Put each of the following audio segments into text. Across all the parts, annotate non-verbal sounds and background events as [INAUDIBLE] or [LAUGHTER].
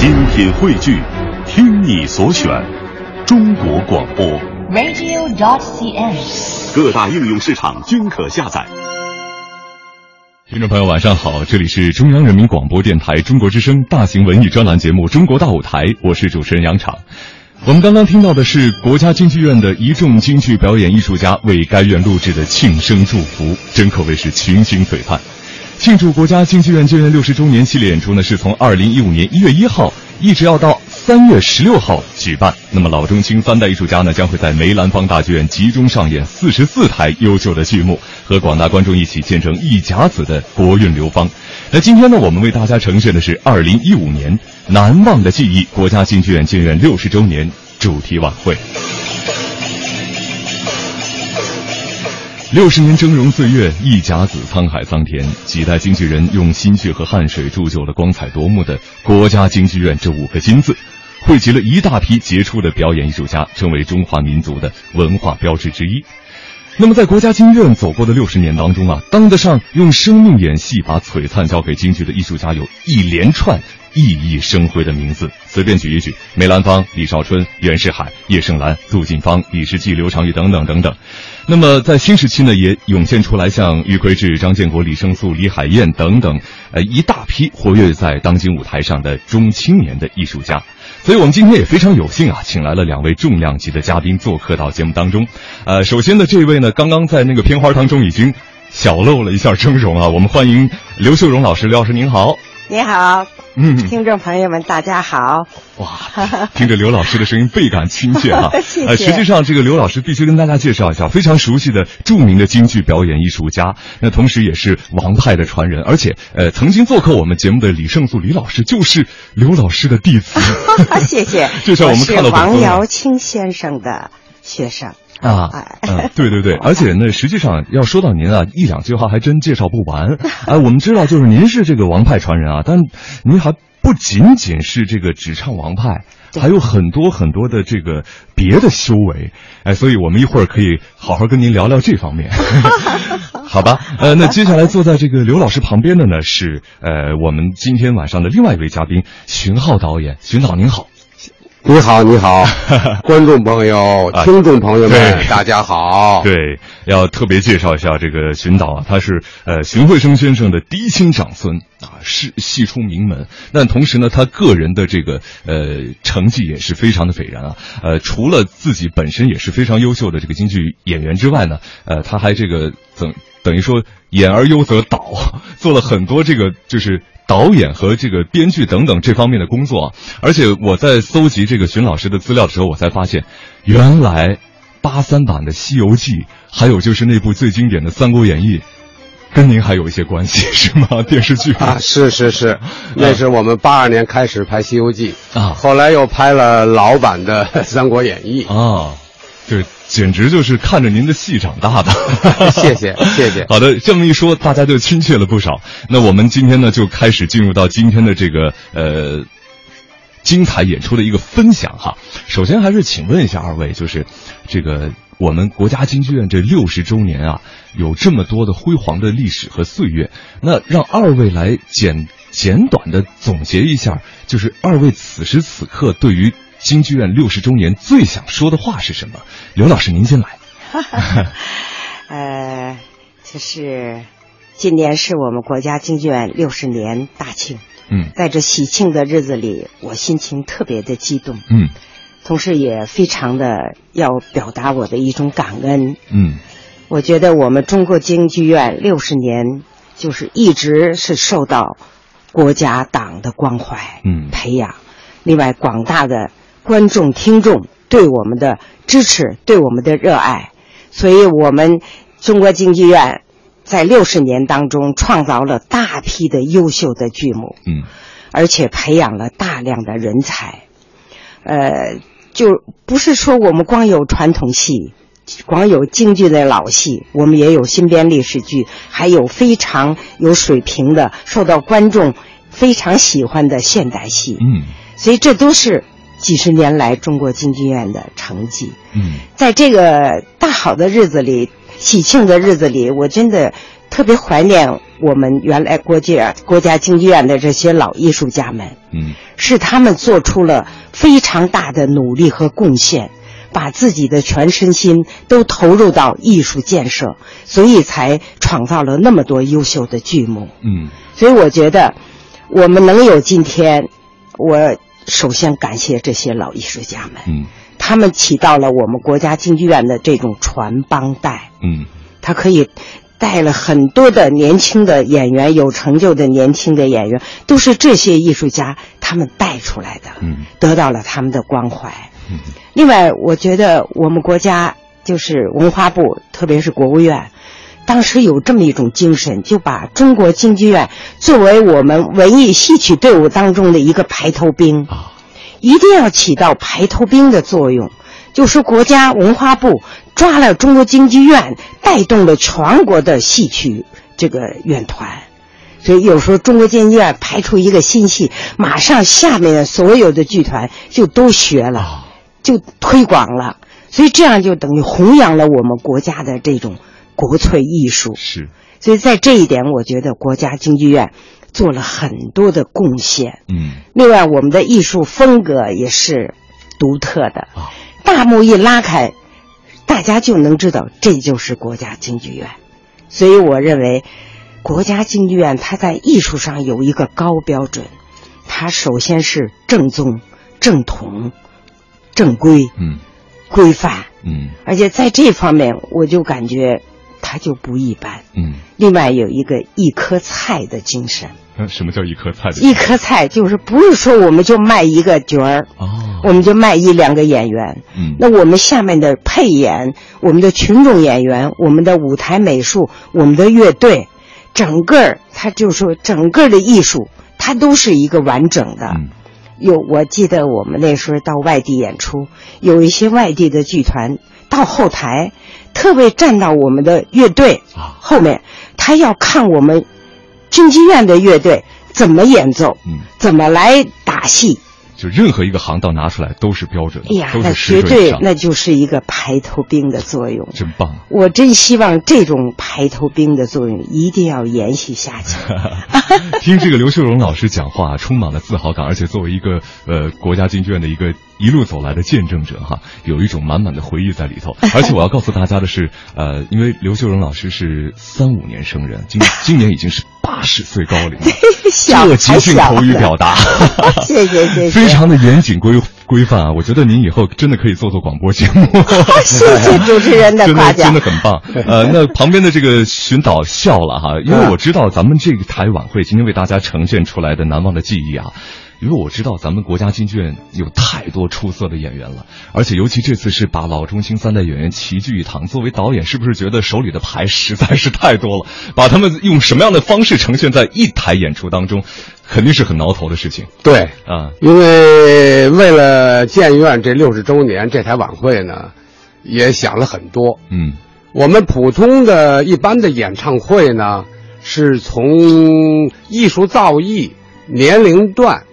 精品汇聚，听你所选，中国广播。radio.dot.cn，。各大应用市场均可下载。听众朋友，晚上好，这里是中央人民广播电台中国之声大型文艺专栏节目《中国大舞台》，我是主持人杨昶。我们刚刚听到的是国家京剧院的一众京剧表演艺术家为该院录制的庆生祝福，真可谓是群星璀璨。庆祝国家京剧院建院六十周年系列演出呢，是从二零一五年一月一号一直要到三月十六号举办。那么老中青三代艺术家呢，将会在梅兰芳大剧院集中上演四十四台优秀的剧目，和广大观众一起见证一甲子的国运流芳。那今天呢，我们为大家呈现的是二零一五年难忘的记忆国家京剧院建院六十周年主题晚会。六十年峥嵘岁月，一甲子沧海桑田，几代经纪人用心血和汗水铸就了光彩夺目的国家京剧院这五个金字，汇集了一大批杰出的表演艺术家，成为中华民族的文化标志之一。那么，在国家京剧院走过的六十年当中啊，当得上用生命演戏把璀璨交给京剧的艺术家有一连串熠熠生辉的名字，随便举一举：梅兰芳、李少春、袁世海、叶盛兰、杜近芳、李时济、刘长玉等等等等。那么在新时期呢，也涌现出来像余魁志、张建国、李胜素、李海燕等等，呃，一大批活跃在当今舞台上的中青年的艺术家。所以我们今天也非常有幸啊，请来了两位重量级的嘉宾做客到节目当中。呃，首先的这位呢，刚刚在那个片花当中已经小露了一下峥嵘啊，我们欢迎刘秀荣老师，刘老师您好。你好，嗯，听众朋友们，大家好。哇，听着刘老师的声音倍感亲切哈、[LAUGHS] 谢谢呃，实际上这个刘老师必须跟大家介绍一下，非常熟悉的著名的京剧表演艺术家，那同时也是王派的传人，而且呃，曾经做客我们节目的李胜素李老师就是刘老师的弟子。[LAUGHS] 谢谢，[LAUGHS] 就像我们看到是王瑶卿先生的学生。啊哎，嗯，对对对，[LAUGHS] 而且呢，实际上要说到您啊，一两句话还真介绍不完。[LAUGHS] 哎，我们知道，就是您是这个王派传人啊，但您还不仅仅是这个只唱王派，还有很多很多的这个别的修为。哎，所以我们一会儿可以好好跟您聊聊这方面，[LAUGHS] 好吧？呃，那接下来坐在这个刘老师旁边的呢是呃我们今天晚上的另外一位嘉宾荀浩导演，荀导您好。你好，你好，[LAUGHS] 观众朋友、啊听众朋友们，大家好。对，要特别介绍一下这个荀导啊，他是呃荀慧生先生的嫡亲长孙啊，是系出名门。但同时呢，他个人的这个呃成绩也是非常的斐然啊。呃，除了自己本身也是非常优秀的这个京剧演员之外呢，呃，他还这个等等于说演而优则导，[LAUGHS] 做了很多这个就是。导演和这个编剧等等这方面的工作啊，而且我在搜集这个荀老师的资料的时候，我才发现，原来八三版的《西游记》，还有就是那部最经典的《三国演义》，跟您还有一些关系 [LAUGHS] 是吗？电视剧？啊，是是是，那是我们八二年开始拍《西游记》啊。后来又拍了老版的《三国演义》啊，对，简直就是看着您的戏长大的。[LAUGHS] 谢谢谢谢好的，这么一说，大家就亲切了不少。那我们今天呢，就开始进入到今天的这个呃精彩演出的一个分享哈。首先还是请问一下二位，就是这个我们国家京剧院这六十周年啊，有这么多的辉煌的历史和岁月，那让二位来简简短的总结一下，就是二位此时此刻对于京剧院六十周年最想说的话是什么？刘老师，您先来。[LAUGHS] 呃，就是今年是我们国家京剧院六十年大庆，嗯。在这喜庆的日子里，我心情特别的激动，嗯。同时也非常的要表达我的一种感恩。嗯。我觉得我们中国京剧院六十年，就是一直是受到国家党的关怀、嗯。培养，另外广大的观众听众对我们的支持，对我们的热爱，所以我们中国京剧院在六十年当中创造了大批的优秀的剧目，嗯。而且培养了大量的人才，呃，就不是说我们光有传统戏，光有京剧的老戏，我们也有新编历史剧，还有非常有水平的、受到观众非常喜欢的现代戏。嗯。所以这都是几十年来中国京剧院的成绩。嗯在这个大好的日子里、喜庆的日子里，我真的特别怀念我们原来国家国家京剧院的这些老艺术家们，嗯是他们做出了非常大的努力和贡献，把自己的全身心都投入到艺术建设，所以才创造了那么多优秀的剧目。嗯所以我觉得，我们能有今天，我首先感谢这些老艺术家们，嗯他们起到了我们国家京剧院的这种传帮带。嗯他可以带了很多的年轻的演员，有成就的年轻的演员，都是这些艺术家他们带出来的，嗯得到了他们的关怀。嗯另外，我觉得我们国家就是文化部，特别是国务院，当时有这么一种精神，就把中国京剧院作为我们文艺戏曲队伍当中的一个排头兵，啊一定要起到排头兵的作用。就是国家文化部抓了中国京剧院，带动了全国的戏曲这个院团。所以有时候中国京剧院排出一个新戏，马上下面的所有的剧团就都学了。啊就推广了，所以这样就等于弘扬了我们国家的这种国粹艺术。是所以在这一点，我觉得国家京剧院做了很多的贡献。嗯另外，我们的艺术风格也是独特的。啊大幕一拉开，大家就能知道这就是国家京剧院。所以，我认为国家京剧院它在艺术上有一个高标准，它首先是正宗、正统、正规、嗯规范。嗯而且在这方面，我就感觉他就不一般。嗯另外有一个一颗菜的精神，那什么叫一颗菜的一颗菜就是不是说我们就卖一个角儿，哦我们就卖一两个演员。嗯那我们下面的配演，我们的群众演员，我们的舞台美术，我们的乐队，整个儿它就说整个的艺术，它都是一个完整的。嗯有，我记得我们那时候到外地演出，有一些外地的剧团到后台，特别站到我们的乐队啊后面，他要看我们军剧院的乐队怎么演奏，嗯，怎么来打戏。就任何一个行当拿出来都是标准的，哎呀，都那绝对那就是一个排头兵的作用。真棒。我真希望这种排头兵的作用一定要延续下去。[LAUGHS] 听这个刘秀荣老师讲话，充满了自豪感，而且作为一个呃国家京剧院的一个一路走来的见证者哈，有一种满满的回忆在里头。[LAUGHS] 而且我要告诉大家的是，呃，因为刘秀荣老师是三五年生人，今 [LAUGHS] 今年已经是八十岁高龄了，[LAUGHS] 小这即兴口语表达，谢谢谢谢，非常的严谨规规范啊！我觉得您以后真的可以做做广播节目。谢谢主持人的夸奖真的很棒。呃，那旁边的这个寻导笑了哈，因为我知道咱们这个台晚会今天为大家呈现出来的难忘的记忆啊。因为我知道咱们国家京剧院有太多出色的演员了，而且尤其这次是把老中青三代演员齐聚一堂。作为导演，是不是觉得手里的牌实在是太多了？把他们用什么样的方式呈现在一台演出当中，肯定是很挠头的事情对，啊。因为为了建院这六十周年这台晚会呢，也想了很多。嗯我们普通的一般的演唱会呢，是从艺术造诣、年龄段，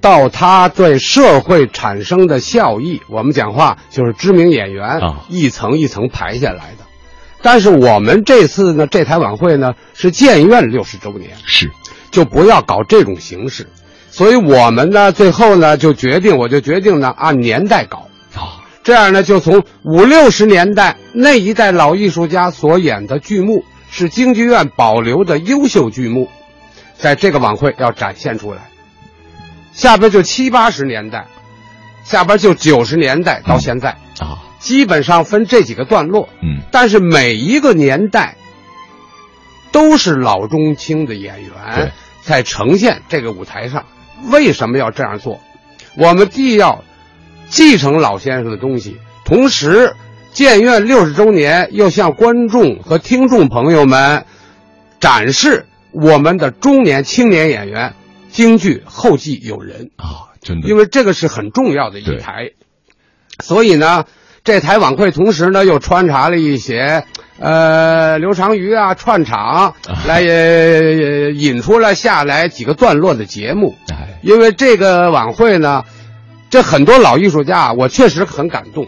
到他对社会产生的效益，我们讲话就是知名演员啊一层一层排下来的。但是我们这次呢，这台晚会呢是建院六十周年，是就不要搞这种形式。所以我们呢，最后呢就决定，我就决定呢按年代搞。啊，这样呢，就从五六十年代那一代老艺术家所演的剧目，是京剧院保留的优秀剧目，在这个晚会要展现出来。下边就七八十年代，下边就九十年代到现在，啊，基本上分这几个段落。嗯但是每一个年代都是老中青的演员在呈现这个舞台上。为什么要这样做？我们既要继承老先生的东西，同时建院六十周年又向观众和听众朋友们展示我们的中年青年演员京剧后继有人。啊，真的，因为这个是很重要的一台，所以呢，这台晚会同时呢又穿插了一些呃刘长瑜啊串场，来呃引出了下来几个段落的节目。哎，因为这个晚会呢，这很多老艺术家啊，我确实很感动。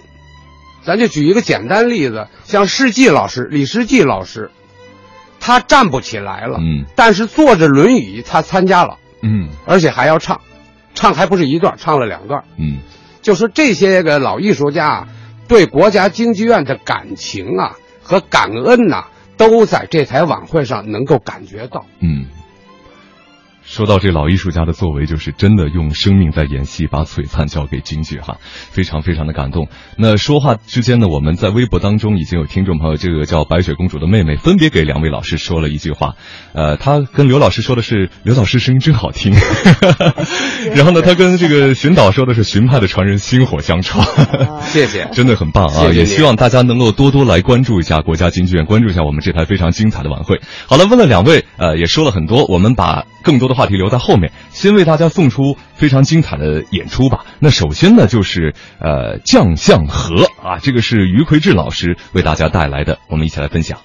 咱就举一个简单例子，像世纪老师、李世纪老师，他站不起来了，嗯但是坐着轮椅他参加了，嗯而且还要唱，唱还不是一段，唱了两段。嗯就说这些个老艺术家啊对国家京剧院的感情啊和感恩呐、都在这台晚会上能够感觉到。嗯。说到这老艺术家的作为，就是真的用生命在演戏，把璀璨交给京剧哈，非常非常的感动。那说话之间呢，我们在微博当中已经有听众朋友，这个叫白雪公主的妹妹，分别给两位老师说了一句话。呃，她跟刘老师说的是刘老师声音真好听 [LAUGHS] [LAUGHS] 然后呢，她跟这个荀导说的是荀派的传人薪火相传。[LAUGHS] 谢谢。真的很棒啊！谢谢也希望大家能够多多来关注一下国家京剧院，关注一下我们这台非常精彩的晚会。好了，问了两位，呃，也说了很多，我们把更多话题留在后面，先为大家送出非常精彩的演出吧。那首先呢，就是呃《将相和》啊，这个是于魁智老师为大家带来的，我们一起来分享。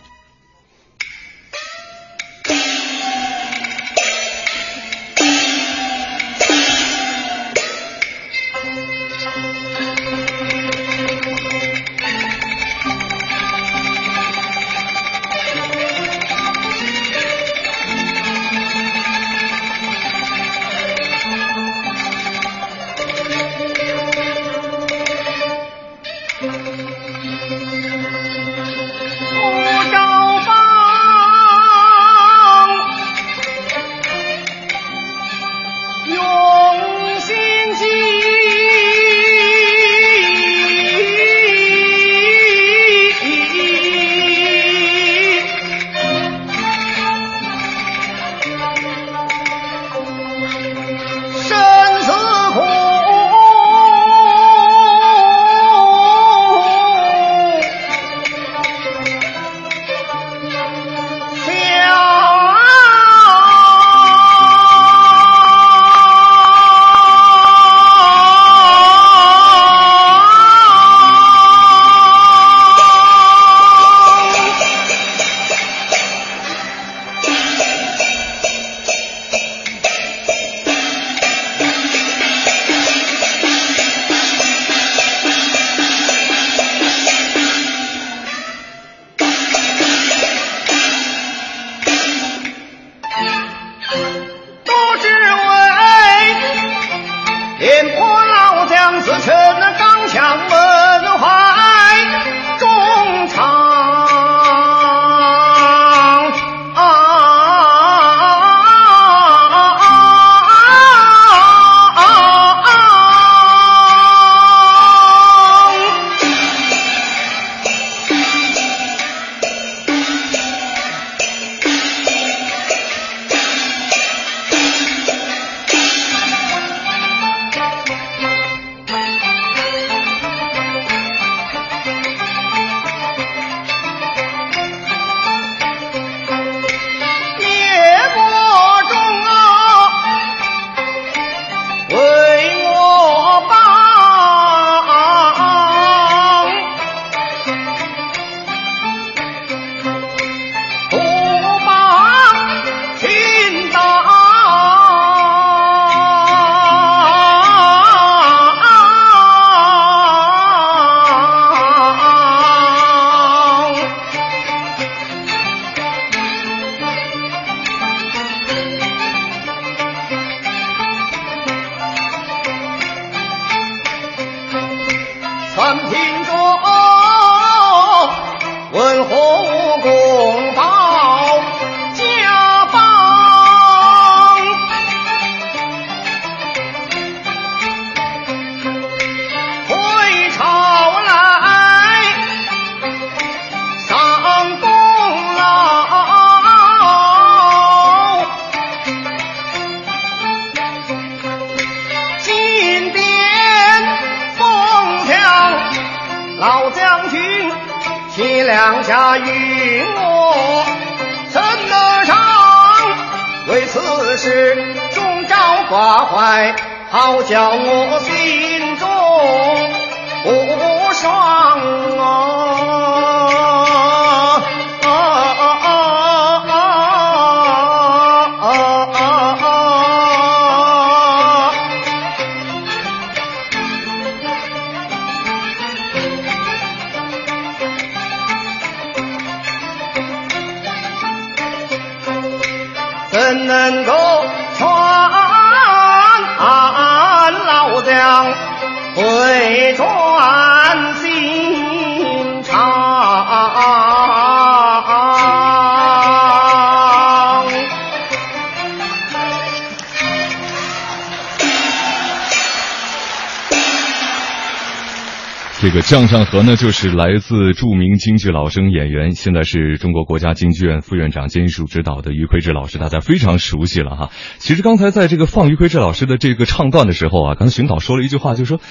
个将上河呢，就是来自著名京剧老生演员，现在是中国国家京剧院副院长兼艺术指导的于魁智老师，大家非常熟悉了哈。其实刚才在这个放于魁智老师的这个唱段的时候啊，刚才寻导说了一句话，就是说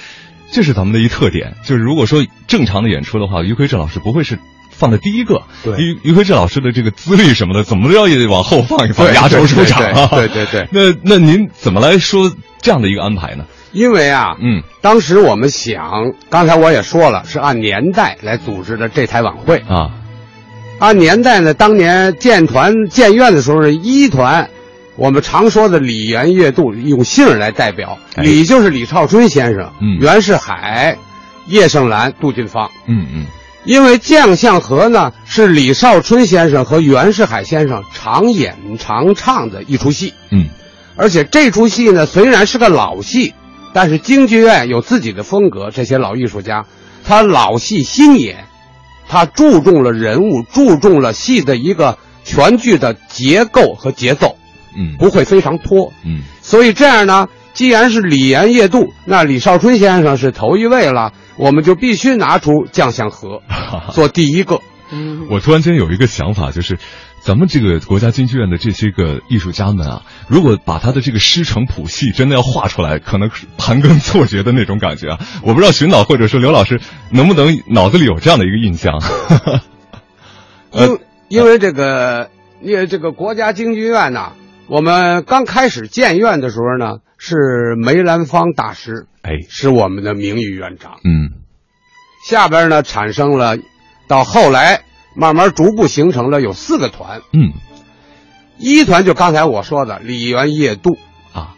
这是咱们的一特点，就是如果说正常的演出的话，于魁智老师不会是。放的第一个，对于于魁智老师的这个资历什么的，怎么着也得往后放一放，压轴出场啊！对对对对那那您怎么来说这样的一个安排呢？因为啊，嗯。当时我们想，刚才我也说了，是按年代来组织的这台晚会。啊，按年代呢，当年建团建院的时候是一团，我们常说的李元乐度用姓儿来代表，哎。李就是李少春先生，嗯。袁世海、叶盛兰、杜近芳。嗯嗯。因为将相和呢是李少春先生和袁世海先生常演常唱的一出戏，嗯。而且这出戏呢虽然是个老戏，但是京剧院有自己的风格，这些老艺术家，他老戏新演，他注重了人物，注重了戏的一个全剧的结构和节奏，嗯不会非常拖。嗯所以这样呢，既然是李岩夜渡，那李少春先生是头一位了，我们就必须拿出将相和 [LAUGHS] 做第一个。嗯，我突然间有一个想法，就是咱们这个国家京剧院的这些个艺术家们啊，如果把他的这个师承谱系真的要画出来，可能是盘根错节的那种感觉啊！我不知道寻导或者说刘老师能不能脑子里有这样的一个印象。呃 [LAUGHS] 因因为这个，因为这个国家京剧院呐，我们刚开始建院的时候呢，是梅兰芳大师哎，是我们的名誉院长。嗯下边呢产生了，到后来慢慢逐步形成了有四个团，嗯。一团就刚才我说的李元夜渡，啊。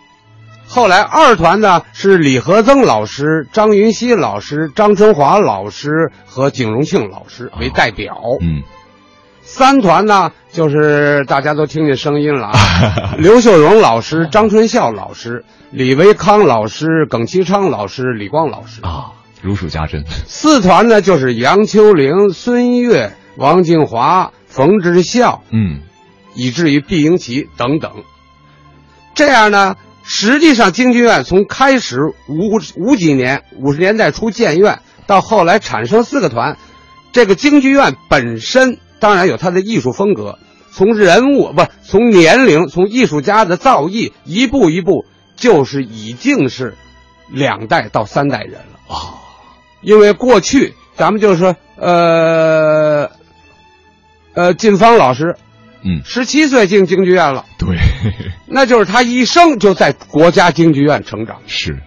后来二团呢是李和曾老师、张云熙老师、张春华老师和景荣庆老师为代表。嗯。三团呢就是大家都听见声音了啊，[LAUGHS] 刘秀荣老师、张春孝老师、李维康老师、耿其昌老师、李光老师。啊，如数家珍。四团呢就是杨秋玲、孙越、王静华、冯志孝，嗯以至于毕英奇等等。这样呢，实际上京剧院从开始五五几年五十年代初建院，到后来产生四个团，这个京剧院本身当然有它的艺术风格，从人物不从年龄，从艺术家的造诣，一步一步就是已经是两代到三代人了啊。因为过去咱们就是说，呃，呃，靳芳老师嗯，十七岁进京剧院了，对，[LAUGHS] 那就是他一生就在国家京剧院成长。是。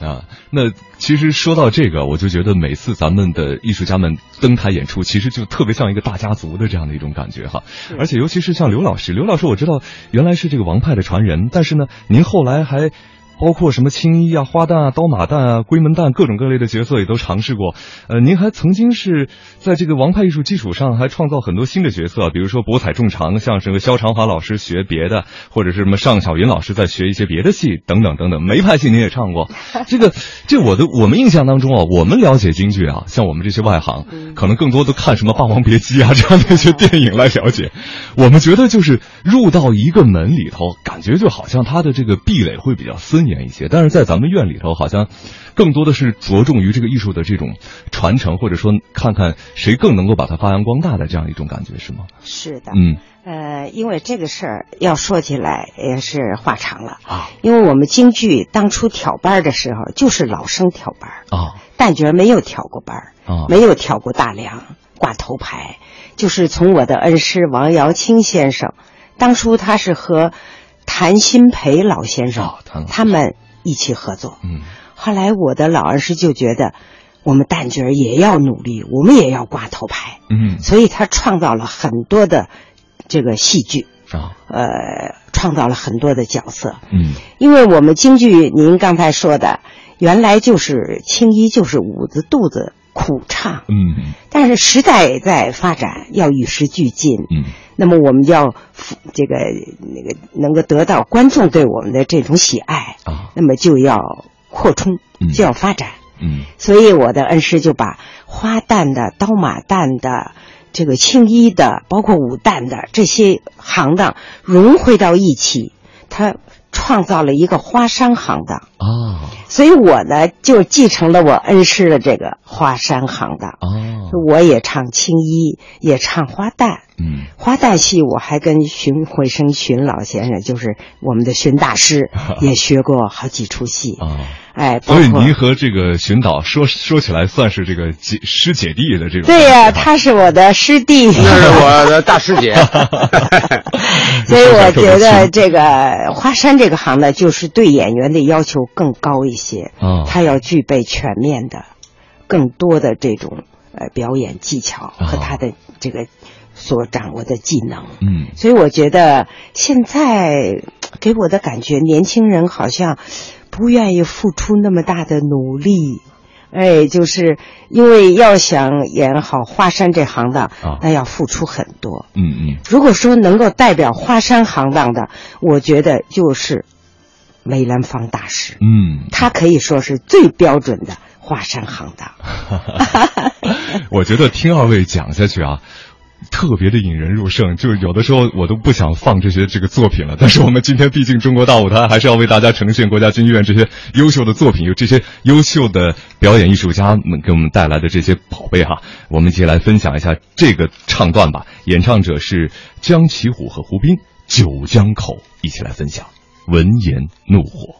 啊，那其实说到这个，我就觉得每次咱们的艺术家们登台演出，其实就特别像一个大家族的这样的一种感觉哈。而且尤其是像刘老师，刘老师我知道原来是这个王派的传人，但是呢，您后来还包括什么青衣啊、花旦啊、刀马旦啊、龟门旦各种各类的角色也都尝试过。呃，您还曾经是在这个王派艺术基础上还创造很多新的角色，比如说博采众长，像这个肖长华老师学别的，或者是什么尚小云老师在学一些别的戏等等等等。梅派戏您也唱过，[LAUGHS] 这个这我的我们印象当中啊，我们了解京剧啊，像我们这些外行，可能更多都看什么《霸王别姬》啊这样的一些电影来了解。我们觉得就是入到一个门里头，感觉就好像它的这个壁垒会比较森严一些，但是在咱们院里头，好像更多的是着重于这个艺术的这种传承，或者说看看谁更能够把它发扬光大的这样一种感觉，是吗？是的，嗯。呃，因为这个事儿要说起来也是话长了啊，因为我们京剧当初挑班儿的时候就是老生挑班儿，啊旦角儿没有挑过班儿，啊没有挑过大梁、挂头牌，就是从我的恩师王瑶卿先生，当初他是和谭鑫培老先生、他们一起合作，嗯。后来我的老二师就觉得，我们旦角儿也要努力，我们也要挂头牌，嗯。所以他创造了很多的这个戏剧，啊。呃，创造了很多的角色。嗯。因为我们京剧，您刚才说的，原来就是青衣就是捂着肚子苦唱，嗯。但是时代在发展，要与时俱进。嗯那么我们要这个那个能够得到观众对我们的这种喜爱，啊。那么就要扩充嗯，就要发展。嗯。所以我的恩师就把花旦的、刀马旦的、这个青衣的，包括武旦的这些行当融汇到一起，他创造了一个花山行当。啊所以我呢就继承了我恩师的这个花山行当。啊我也唱青衣，也唱花旦。嗯花旦戏我还跟荀慧生荀老先生，就是我们的荀大师，[LAUGHS] 也学过好几出戏。啊。哎，所以您和这个荀导说说起来算是这个姐师姐弟的这种对呀、他是我的师弟。他是我的大师姐。[LAUGHS] [LAUGHS] 所以我觉得这个花山这个行呢，就是对演员的要求更高一些。啊他要具备全面的、更多的这种呃表演技巧和啊他的这个所掌握的技能。嗯所以我觉得现在给我的感觉，年轻人好像不愿意付出那么大的努力。哎，就是因为要想演好华山这行当，啊那要付出很多。嗯嗯如果说能够代表华山行当的，我觉得就是梅兰芳大师，嗯，他可以说是最标准的华山行当。[LAUGHS] 我觉得听二位讲下去啊。特别的引人入胜，就有的时候我都不想放这些这个作品了。但是我们今天毕竟中国大舞台还是要为大家呈现国家京剧院这些优秀的作品，有这些优秀的表演艺术家们给我们带来的这些宝贝哈。我们一起来分享一下这个唱段吧。演唱者是江奇虎和胡斌，《九江口》，一起来分享。文言怒火。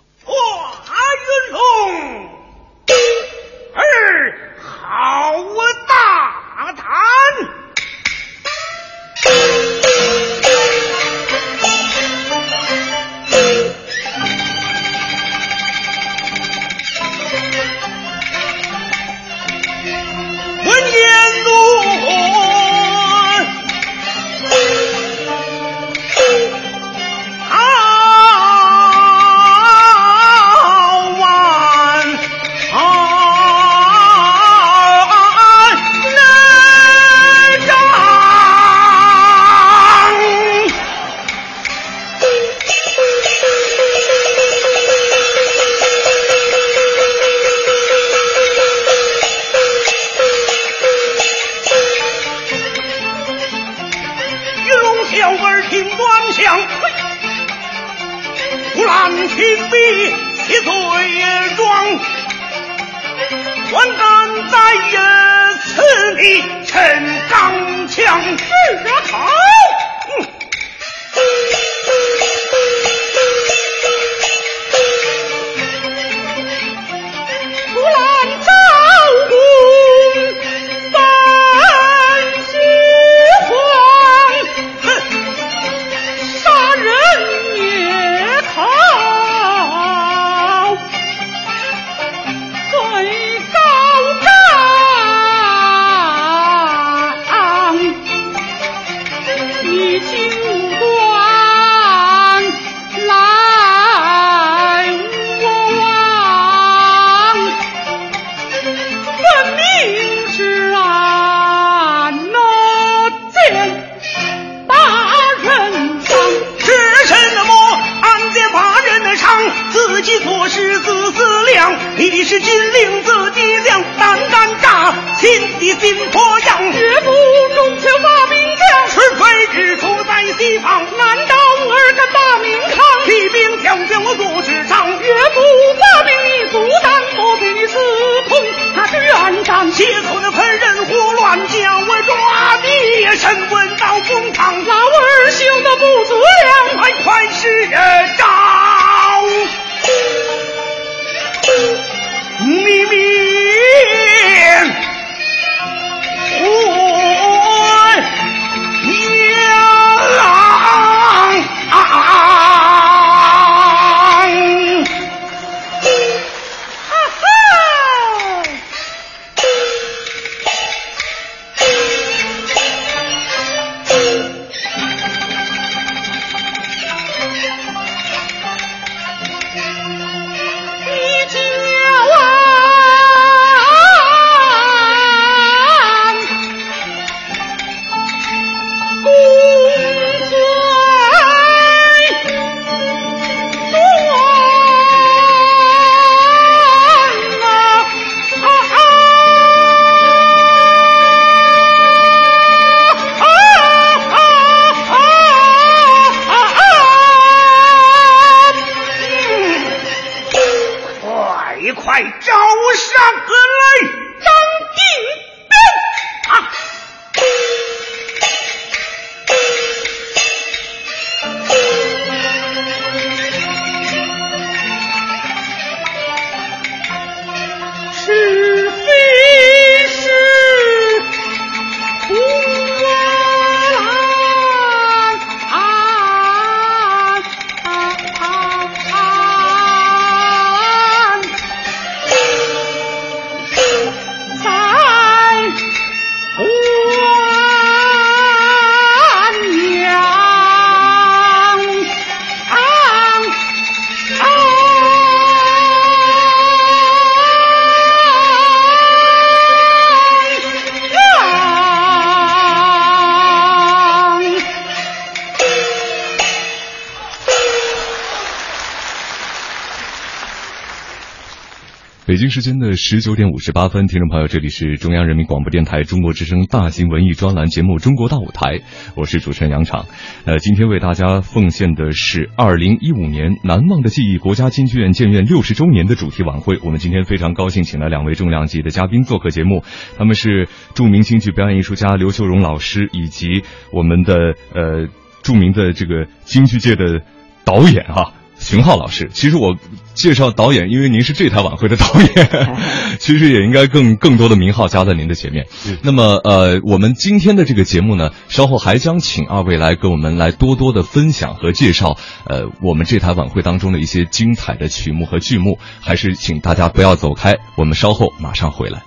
北京时间的十九点五十八分，听众朋友，这里是中央人民广播电台中国之声大型文艺专栏节目《中国大舞台》，我是主持人杨昶。呃，今天为大家奉献的是二零一五年难忘的记忆国家京剧院建院六十周年的主题晚会。我们今天非常高兴，请来两位重量级的嘉宾做客节目，他们是著名京剧表演艺术家刘秀荣老师，以及我们的呃著名的这个京剧界的导演啊。邢浩老师，其实我介绍导演，因为您是这台晚会的导演，[LAUGHS] 其实也应该更更多的名号加在您的前面。那么，呃，我们今天的这个节目呢，稍后还将请二位来跟我们来多多的分享和介绍，呃，我们这台晚会当中的一些精彩的曲目和剧目。还是请大家不要走开，我们稍后马上回来。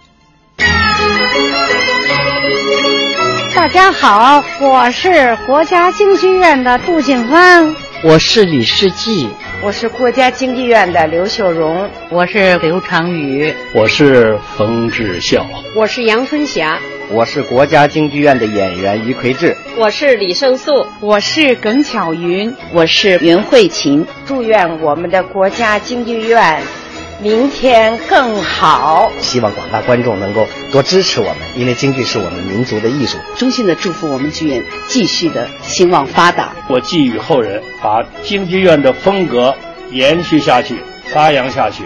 大家好，我是国家京剧院的杜静芳。我是李世济，我是国家京剧院的刘秀荣，我是刘长宇，我是冯志孝，我是杨春霞，我是国家京剧院的演员于魁智，我是李胜素，我是耿巧云，我是袁慧琴。祝愿我们的国家京剧院明天更好。希望广大观众能够多支持我们，因为京剧是我们民族的艺术。衷心的祝福我们剧院继续的兴旺发达。我寄予后人，把京剧院的风格延续下去，发扬下去。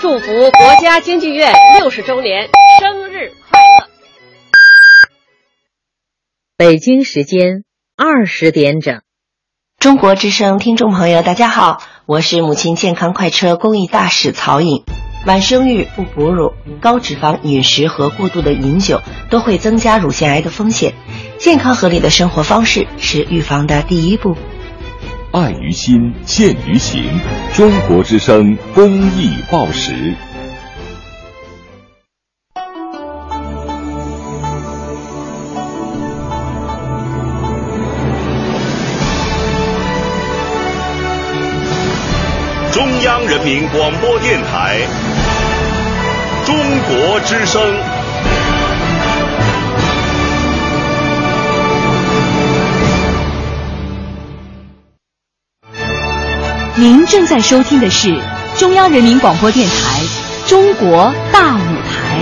祝福国家京剧院六十周年生日快乐！北京时间二十点整。中国之声听众朋友，大家好，我是母亲健康快车公益大使曹颖。晚生育、不哺乳、高脂肪饮食和过度的饮酒都会增加乳腺癌的风险。健康合理的生活方式是预防的第一步。爱于心，见于行。中国之声公益报时。民广播电台《中国之声》，您正在收听的是中央人民广播电台《中国大舞台》。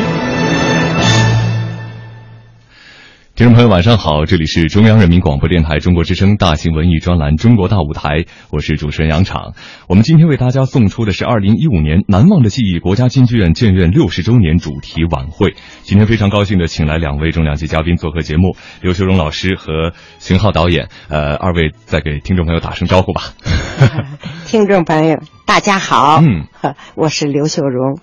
听众朋友，晚上好，这里是中央人民广播电台中国之声大型文艺专栏《中国大舞台》，我是主持人杨昶。我们今天为大家送出的是二零一五年难忘的记忆国家京剧院建院六十周年主题晚会。今天非常高兴的请来两位重量级嘉宾做客节目，刘秀荣老师和邢浩导演。呃，二位再给听众朋友打声招呼吧。[LAUGHS] 听众朋友，大家好，嗯，[LAUGHS] 我是刘秀荣。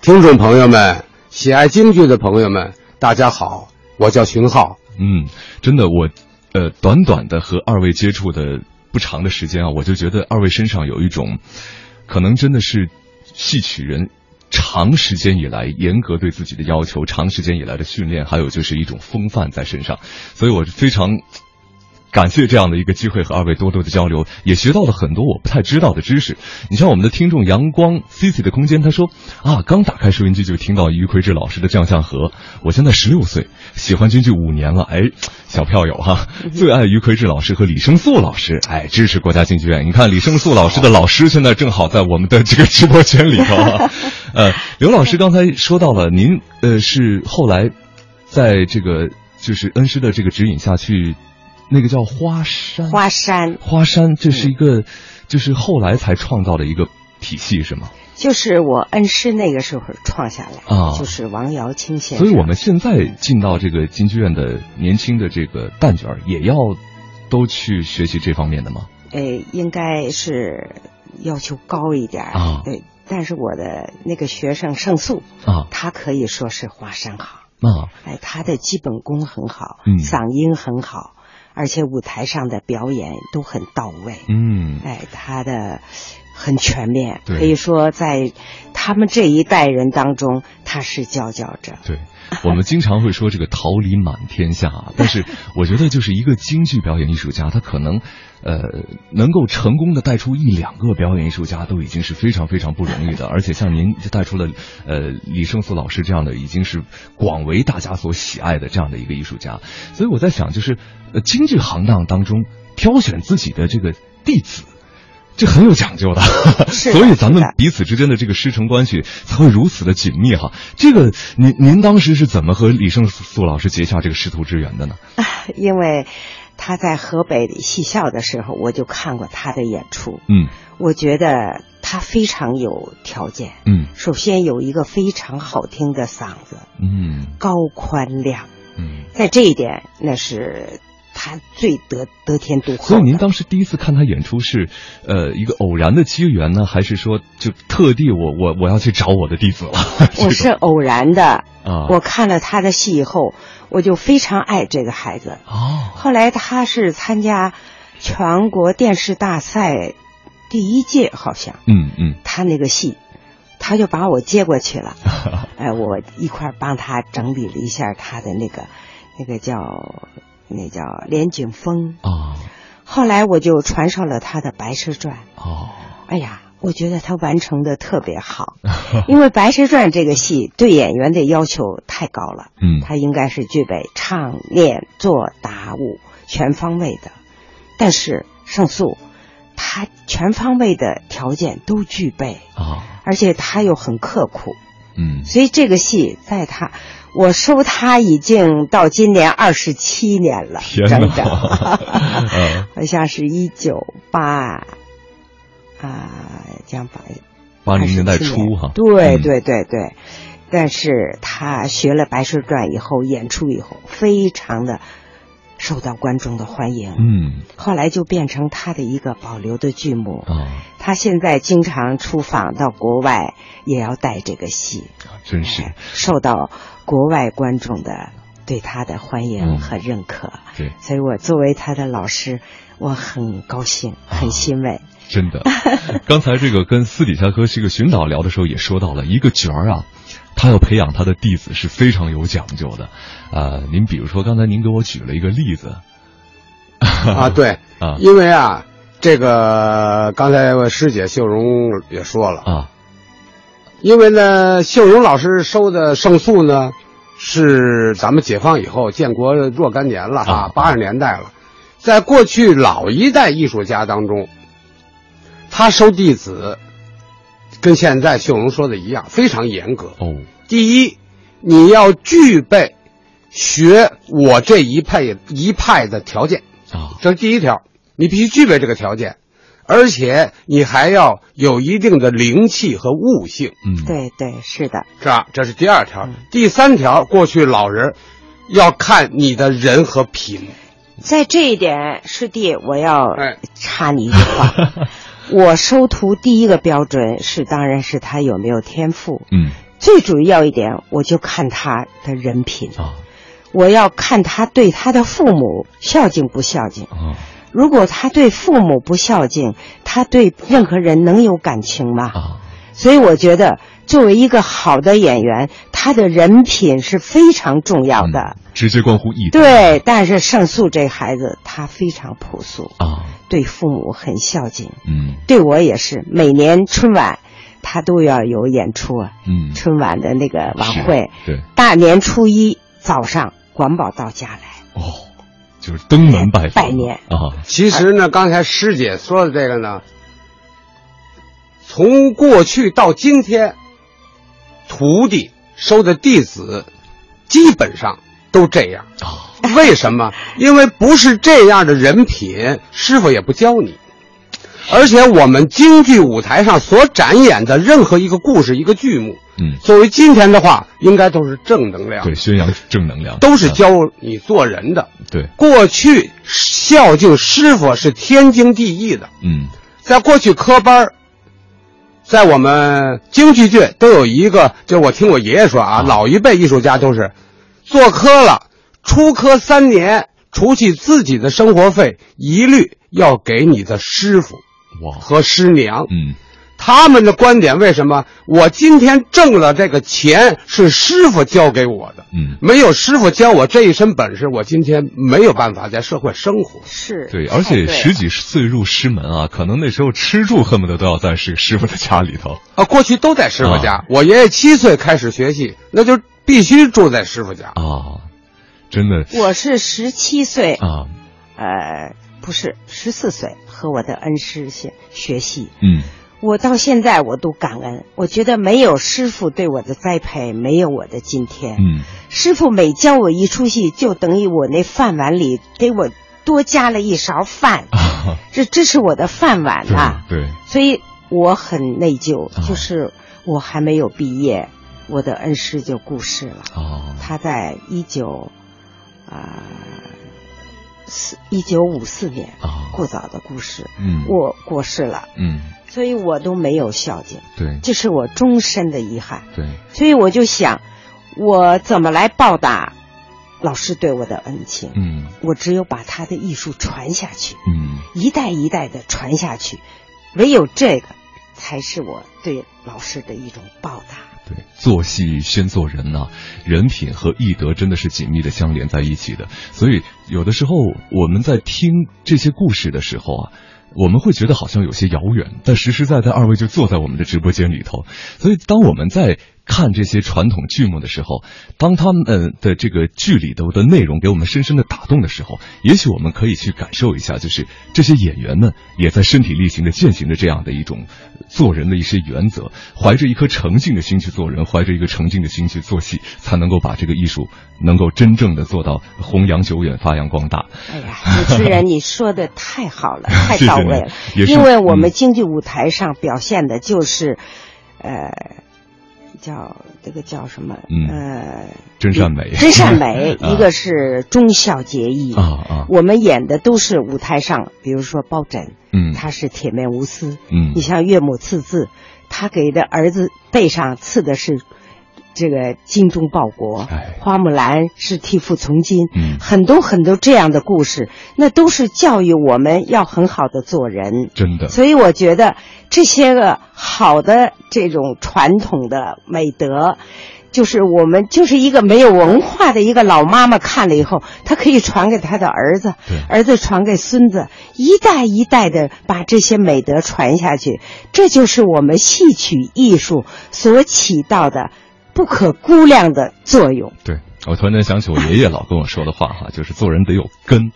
听众朋友们，喜爱京剧的朋友们，大家好。我叫荀浩，嗯，真的，我，呃，短短的和二位接触的不长的时间啊，我就觉得二位身上有一种，可能真的是戏曲人长时间以来严格对自己的要求，长时间以来的训练，还有就是一种风范在身上，所以我非常。感谢这样的一个机会和二位多多的交流，也学到了很多我不太知道的知识。你像我们的听众阳光 C C 的空间，他说啊，刚打开收音机就听到于魁智老师的《将相和》，我现在十六岁，喜欢京剧五年了。哎，小票友哈，最爱于魁智老师和李胜素老师，哎，支持国家京剧院。你看李胜素老师的老师现在正好在我们的这个直播间里头。[LAUGHS] 呃，刘老师刚才说到了，您呃是后来在这个就是恩师的这个指引下去。那个叫花山，花山，花山，这是一个，就是后来才创造的一个体系，是吗？就是我恩师那个时候创下来啊，就是王瑶清先生。所以我们现在进到这个京剧院的年轻的这个旦角，也要都去学习这方面的吗？诶，应该是要求高一点啊。对，但是我的那个学生胜素啊，他可以说是华山好啊。哎，他的基本功很好，嗯，嗓音很好，而且舞台上的表演都很到位。嗯，哎，他的。很全面，可以说在他们这一代人当中，他是佼佼者。对，我们经常会说这个桃李满天下，[LAUGHS] 但是我觉得就是一个京剧表演艺术家，他可能呃能够成功的带出一两个表演艺术家，都已经是非常非常不容易的。而且像您带出了呃李胜素老师这样的，已经是广为大家所喜爱的这样的一个艺术家。所以我在想，就是呃京剧行当当中挑选自己的这个弟子。这很有讲究 [LAUGHS] 的，所以咱们彼此之间的这个师承关系才会如此的紧密哈。这个您您当时是怎么和李胜素老师结下这个师徒之缘的呢？因为他在河北戏校的时候，我就看过他的演出。嗯，我觉得他非常有条件。嗯，首先有一个非常好听的嗓子。嗯，高宽亮。嗯，在这一点那是。他最得得天独厚。所以您当时第一次看他演出是，呃，一个偶然的机缘呢，还是说就特地我我我要去找我的弟子了？[LAUGHS] 我是偶然的啊！我看了他的戏以后，我就非常爱这个孩子。哦。后来他是参加全国电视大赛第一届，好像。嗯嗯。他那个戏，他就把我接过去了。[LAUGHS] 哎，我一块帮他整理了一下他的那个那个叫。那叫连景峰。啊，后来我就传授了他的《白蛇传》哦，哎呀，我觉得他完成的特别好，[LAUGHS] 因为《白蛇传》这个戏对演员的要求太高了，嗯，他应该是具备唱、念、做、打、舞全方位的，但是胜诉他全方位的条件都具备啊，而且他又很刻苦，嗯，所以这个戏在他。我收他已经到今年二十七年了，整整，[LAUGHS] 好像是一九八啊，将八八零年代初哈，对对对对，但是他学了《白蛇传》以后，演出以后非常的受到观众的欢迎，嗯，后来就变成他的一个保留的剧目啊，他现在经常出访到国外，也要带这个戏，真是受到。国外观众的对他的欢迎和认可，对，所以我作为他的老师，我很高兴，很欣慰。真的，[LAUGHS] 刚才这个跟私底下和这个寻导聊的时候也说到了，一个角儿啊，他要培养他的弟子是非常有讲究的。啊，您比如说刚才您给我举了一个例子，[LAUGHS] 啊，对，[LAUGHS] 啊，因为啊，这个刚才我师姐秀荣也说了啊。因为呢，秀荣老师收的胜素呢，是咱们解放以后建国若干年了哈，八十年代了，在过去老一代艺术家当中，他收弟子，跟现在秀荣说的一样，非常严格。哦，第一，你要具备学我这一派一派的条件。啊，这是第一条，你必须具备这个条件。而且你还要有一定的灵气和悟性，嗯，对对，是的，是吧？这是第二条，第三条，过去老人要看你的人和品。在这一点，师弟，我要哎。插你一句话。[LAUGHS] 我收徒第一个标准是，当然是他有没有天赋，嗯，最主要一点，我就看他的人品。啊，我要看他对他的父母孝敬不孝敬。啊。如果他对父母不孝敬，他对任何人能有感情吗？啊，所以我觉得，作为一个好的演员，他的人品是非常重要的，嗯、直接关乎一对。但是胜素这孩子，他非常朴素啊，对父母很孝敬，嗯，对我也是。每年春晚，他都要有演出啊，嗯，春晚的那个晚会，对，大年初一早上，管保到家来，哦。就是登门拜访拜年啊！其实呢，刚才师姐说的这个呢，从过去到今天，徒弟收的弟子基本上都这样啊。为什么？因为不是这样的人品，师傅也不教你。而且我们京剧舞台上所展演的任何一个故事、一个剧目，嗯，作为今天的话，应该都是正能量，对，宣扬正能量，都是教你做人的。对，过去孝敬师傅是天经地义的。嗯，在过去科班在我们京剧界都有一个，就我听我爷爷说啊，老一辈艺术家都是做科了，出科三年，除去自己的生活费，一律要给你的师傅哇。和师娘。嗯，他们的观点为什么？我今天挣了这个钱是师傅教给我的，嗯，没有师傅教我这一身本事，我今天没有办法在社会生活。是对，而且十几岁入师门啊，可能那时候吃住恨不得都要在是师傅的家里头啊。过去都在师傅家，啊、我爷爷七岁开始学戏，那就必须住在师傅家啊。真的，我是十七岁啊，呃，不是十四岁和我的恩师学学戏，嗯。我到现在我都感恩，我觉得没有师傅对我的栽培，没有我的今天。嗯，师傅每教我一出戏，就等于我那饭碗里给我多加了一勺饭，啊、这这是我的饭碗呐、啊。对，所以我很内疚，啊、就是我还没有毕业，我的恩师就过世了。哦，他在一九啊四一九五四年啊，过早的故世。嗯，我过世了。嗯。所以我都没有孝敬，对，这是我终身的遗憾。对，所以我就想，我怎么来报答老师对我的恩情？嗯，我只有把他的艺术传下去，嗯，一代一代的传下去，唯有这个才是我对老师的一种报答。对，做戏先做人呐、啊，人品和艺德真的是紧密的相连在一起的。所以有的时候我们在听这些故事的时候啊。我们会觉得好像有些遥远，但实实在在二位就坐在我们的直播间里头，所以当我们在看这些传统剧目的时候，当他们的这个剧里头的内容给我们深深的打动的时候，也许我们可以去感受一下，就是这些演员们也在身体力行的践行着这样的一种做人的一些原则，怀着一颗诚信的心去做人，怀着一个诚信的心去做戏，才能够把这个艺术能够真正的做到弘扬久远、发扬光大。哎呀，主持人，你说的太好了，[LAUGHS] 太到位了，谢谢因为我们京剧舞台上表现的就是，嗯、呃。叫这个叫什么？嗯、呃，真善美，真善美，一个是忠孝节义。啊啊。我们演的都是舞台上，比如说包拯，嗯，他是铁面无私，嗯，你像岳母刺字，他给的儿子背上刺的是这个精忠报国，哎、花木兰是替父从军，嗯，很多很多这样的故事，那都是教育我们要很好的做人，真的。所以我觉得这些个好的这种传统的美德。就是我们就是一个没有文化的一个老妈妈看了以后，她可以传给她的儿子，儿子传给孙子，一代一代的把这些美德传下去，这就是我们戏曲艺术所起到的不可估量的作用。对，我突然间想起我爷爷老跟我说的话哈，[LAUGHS] 就是做人得有根，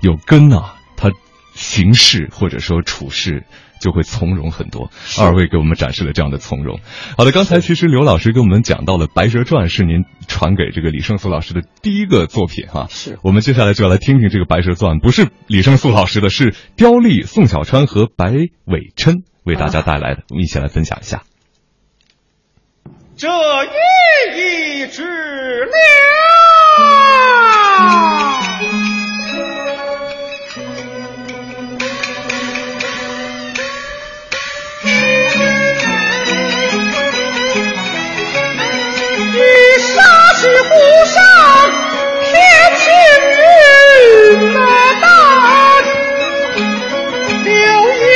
有根啊，他行事或者说处事。就会从容很多。二位给我们展示了这样的从容。好的，刚才其实刘老师给我们讲到了《白蛇传》是您传给这个李胜素老师的第一个作品哈。是。我们接下来就要来听听这个《白蛇传》，不是李胜素老师的，是刁丽、宋小川和白伟琛为大家带来的，我们一起来分享一下。这一役之了。是湖上天晴云那淡，柳叶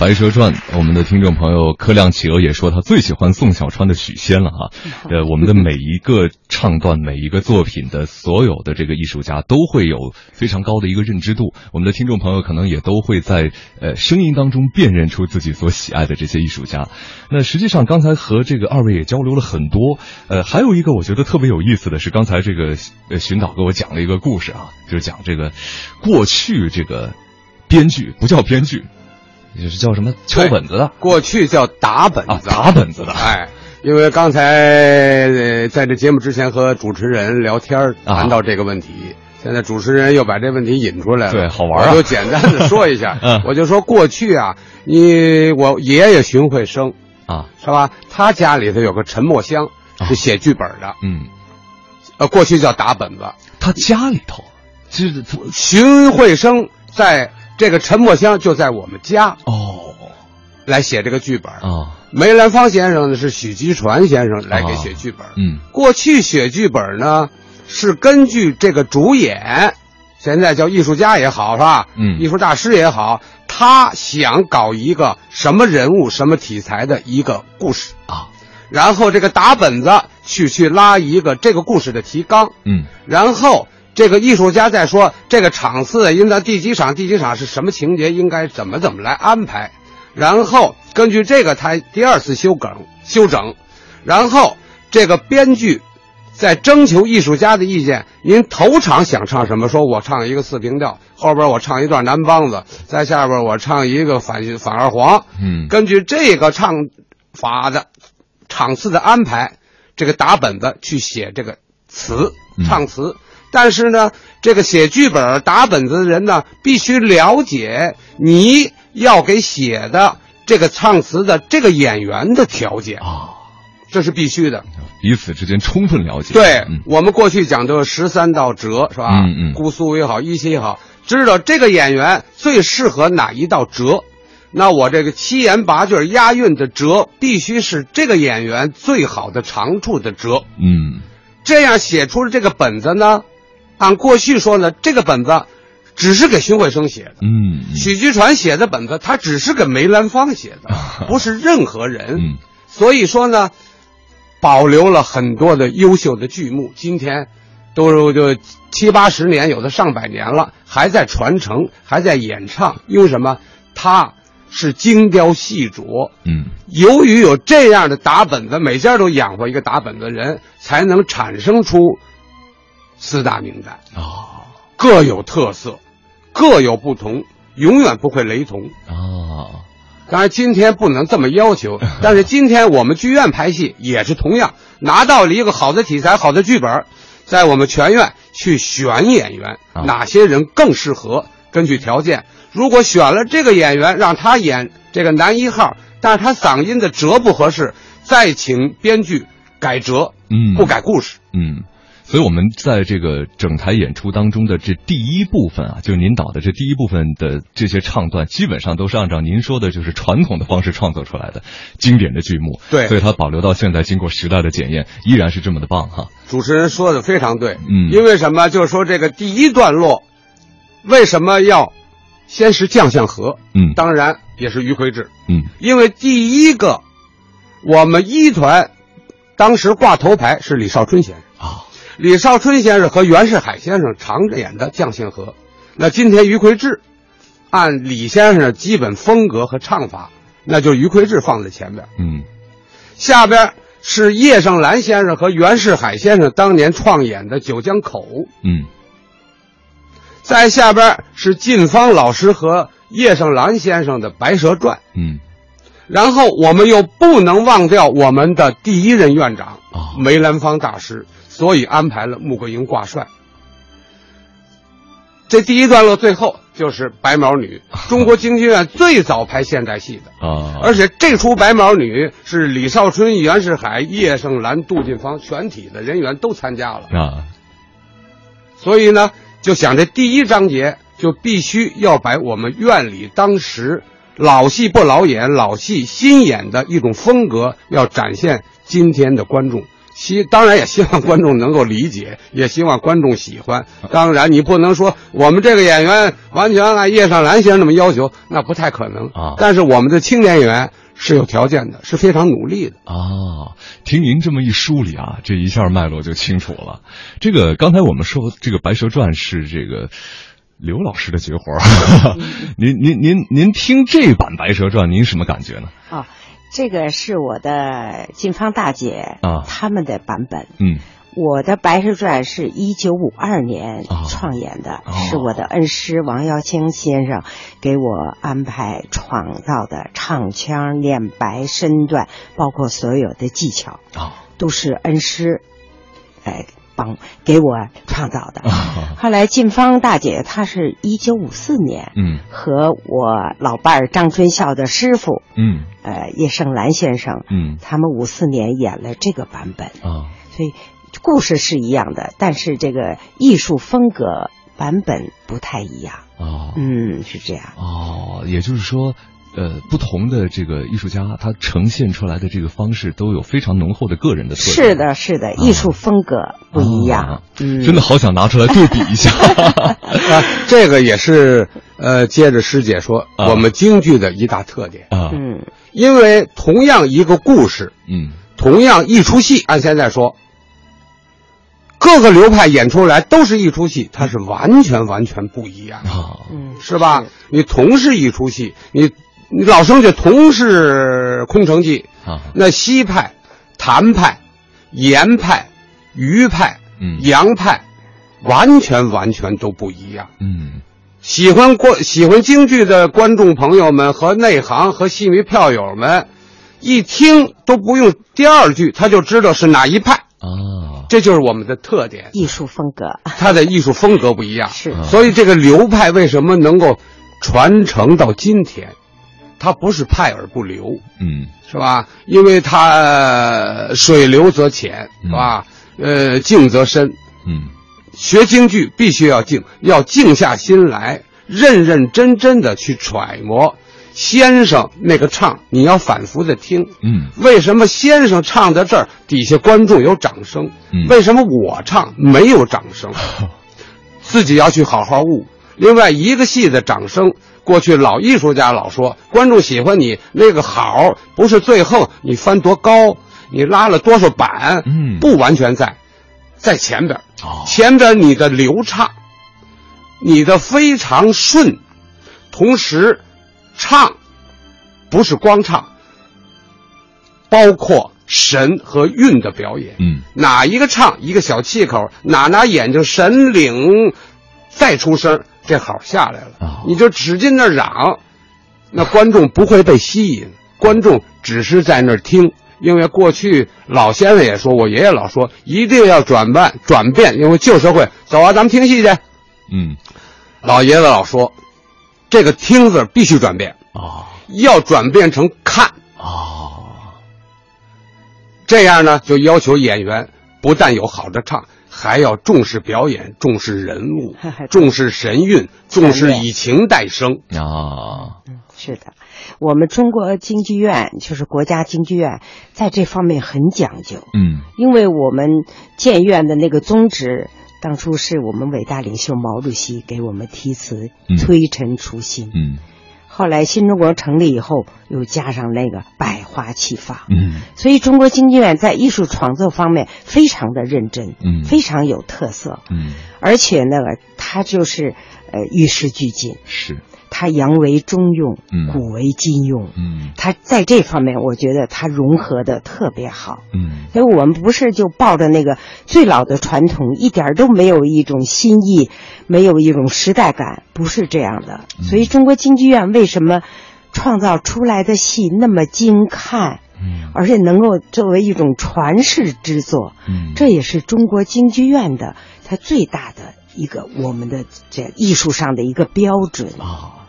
白蛇传》，我们的听众朋友柯亮企鹅也说他最喜欢宋小川的许仙了哈。呃，我们的每一个唱段、每一个作品的所有的这个艺术家都会有非常高的一个认知度。我们的听众朋友可能也都会在呃声音当中辨认出自己所喜爱的这些艺术家。那实际上刚才和这个二位也交流了很多。呃，还有一个我觉得特别有意思的是，刚才这个呃寻导给我讲了一个故事啊，就是讲这个过去这个编剧不叫编剧。就是叫什么敲本子的，过去叫打本子，打本子的。哎，因为刚才在这节目之前和主持人聊天谈到这个问题，现在主持人又把这问题引出来了，对，好玩啊。我就简单的说一下，[LAUGHS] 我就说过去啊，你我爷爷荀慧生啊，是吧？他家里头有个陈默香，是写剧本的，嗯，呃，过去叫打本子。他家里头，是荀慧生在。这个陈默香就在我们家哦，来写这个剧本啊。梅兰芳先生呢是许吉传先生来给写剧本。嗯，过去写剧本呢是根据这个主演，现在叫艺术家也好是吧？嗯，艺术大师也好，他想搞一个什么人物、什么题材的一个故事啊，然后这个打本子去去拉一个这个故事的提纲。嗯，然后。这个艺术家在说这个场次应当第几场第几场是什么情节应该怎么怎么来安排，然后根据这个他第二次修梗修整，然后这个编剧在征求艺术家的意见，您头场想唱什么？说我唱一个四平调，后边我唱一段南梆子，在下边我唱一个反反二黄。嗯，根据这个唱法的场次的安排，这个打本子去写这个词唱词。但是呢，这个写剧本打本子的人呢，必须了解你要给写的这个唱词的这个演员的条件啊，这是必须的，彼此之间充分了解。对我们过去讲究十三道折是吧？嗯嗯，姑苏也好，一期也好，知道这个演员最适合哪一道折，那我这个七言八句押韵的折，必须是这个演员最好的长处的折。嗯，这样写出的这个本子呢。按过去说呢，这个本子只是给荀慧生写的。嗯，许居传写的本子，他只是给梅兰芳写的，不是任何人。嗯，所以说呢，保留了很多的优秀的剧目，今天都就七八十年，有的上百年了，还在传承，还在演唱。因为什么？他是精雕细琢。嗯，由于有这样的打本子，每家都养活一个打本子人，才能产生出。四大名旦啊，各有特色，各有不同，永远不会雷同啊。当然，今天不能这么要求，[LAUGHS] 但是今天我们剧院拍戏也是同样，拿到了一个好的题材、好的剧本，在我们全院去选演员，哪些人更适合？根据条件，如果选了这个演员，让他演这个男一号，但是他嗓音的折不合适，再请编剧改折，嗯，不改故事，嗯。所以，我们在这个整台演出当中的这第一部分啊，就是您导的这第一部分的这些唱段，基本上都是按照您说的，就是传统的方式创作出来的经典的剧目。对，所以它保留到现在，经过时代的检验，依然是这么的棒哈。主持人说的非常对，嗯，因为什么？就是说这个第一段落，为什么要先是将相和？嗯，当然也是于魁智。嗯，因为第一个，我们一团当时挂头牌是李少春先生啊。李少春先生和袁世海先生常演的将相和，那今天于魁智，按李先生的基本风格和唱法，那就是于魁智放在前边。嗯，下边是叶盛兰先生和袁世海先生当年创演的《九江口》。嗯，在下边是靳芳老师和叶盛兰先生的《白蛇传》。嗯，然后我们又不能忘掉我们的第一任院长啊，梅兰芳大师。所以安排了穆桂英挂帅。这第一段落最后就是《白毛女 [LAUGHS]》，中国京剧院最早拍现代戏的啊！而且这出《白毛女》是李少春、袁世海、叶盛兰、杜近芳全体的人员都参加了啊。所以呢，就想这第一章节就必须要把我们院里当时老戏不老演、老戏新演的一种风格，要展现今天的观众。希当然也希望观众能够理解，也希望观众喜欢。当然，你不能说我们这个演员完全按叶尚兰先生那么要求，那不太可能啊。但是我们的青年演员是有条件的，是非常努力的啊。听您这么一梳理啊，这一下脉络就清楚了。这个刚才我们说这个《白蛇传》是这个刘老师的绝活，[LAUGHS] 您您您您听这版《白蛇传》，您什么感觉呢？啊。这个是我的金芳大姐啊，他们的版本。嗯，我的《白蛇传》是一九五二年啊。创演的，哦。是我的恩师王耀清先生给我安排创造的唱腔、念白、身段，包括所有的技巧啊，都是恩师哎帮给我创造的。啊、后来晋芳大姐她是一九五四年，嗯，和我老伴儿张春孝的师傅，嗯，呃叶盛兰先生，嗯，他们五四年演了这个版本啊，所以故事是一样的，但是这个艺术风格版本不太一样。哦，嗯，是这样。哦，也就是说。呃，不同的这个艺术家，他呈现出来的这个方式都有非常浓厚的个人的特色。是的，是的，艺术风格不一样。啊、嗯，真的好想拿出来对比一下。啊，[LAUGHS] [LAUGHS] 这个也是呃，接着师姐说，啊、我们京剧的一大特点啊。嗯，因为同样一个故事，嗯，同样一出戏，按现在说，各个流派演出来都是一出戏，它是完全完全不一样啊，嗯，是吧？你同是一出戏，你。你老生就同是《空城计》啊，那西派、谭派、严派、余派、嗯、杨派，完全完全都不一样。嗯，喜欢观喜欢京剧的观众朋友们和内行和戏迷票友们，一听都不用第二句，他就知道是哪一派啊。这就是我们的特点，艺术风格。他的艺术风格不一样，是。所以这个流派为什么能够传承到今天？它不是派而不流，嗯，是吧？因为他水流则浅，是吧？嗯、呃，静则深，嗯，学京剧必须要静，要静下心来，认认真真的去揣摩先生那个唱，你要反复的听，嗯，为什么先生唱到这儿，底下观众有掌声？嗯，为什么我唱没有掌声？[LAUGHS] 自己要去好好悟。另外，一个戏的掌声。过去老艺术家老说，观众喜欢你那个好，不是最后你翻多高，你拉了多少板，嗯，不完全在，在前边，哦、前边你的流畅，你的非常顺，同时唱不是光唱，包括神和韵的表演，嗯，哪一个唱一个小气口，哪拿眼睛神领，再出声。这好下来了，哦、你就使劲那嚷，那观众不会被吸引，观众只是在那儿听。因为过去老先生也说，我爷爷老说，一定要转变转变，因为旧社会，走啊，咱们听戏去。嗯，老爷子老说，这个听字必须转变啊、哦，要转变成看啊、哦，这样呢，就要求演员不但有好的唱。还要重视表演，重视人物，[LAUGHS] 重视神韵，重视以情代声啊。嗯，是的，我们中国京剧院就是国家京剧院，在这方面很讲究。嗯，因为我们建院的那个宗旨，当初是我们伟大领袖毛主席给我们题词“推陈出新”。嗯。后来新中国成立以后，又加上那个百花齐放，嗯，所以中国京剧院在艺术创作方面非常的认真，嗯，非常有特色，嗯，而且那个，它就是呃与时俱进，是，它洋为中用，嗯，古为今用，嗯，它在这方面我觉得它融合的特别好，嗯，所以我们不是就抱着那个最老的传统，一点都没有一种新意。没有一种时代感，不是这样的。所以中国京剧院为什么创造出来的戏那么精看，嗯，而且能够作为一种传世之作，嗯，这也是中国京剧院的它最大的一个我们的这艺术上的一个标准。啊。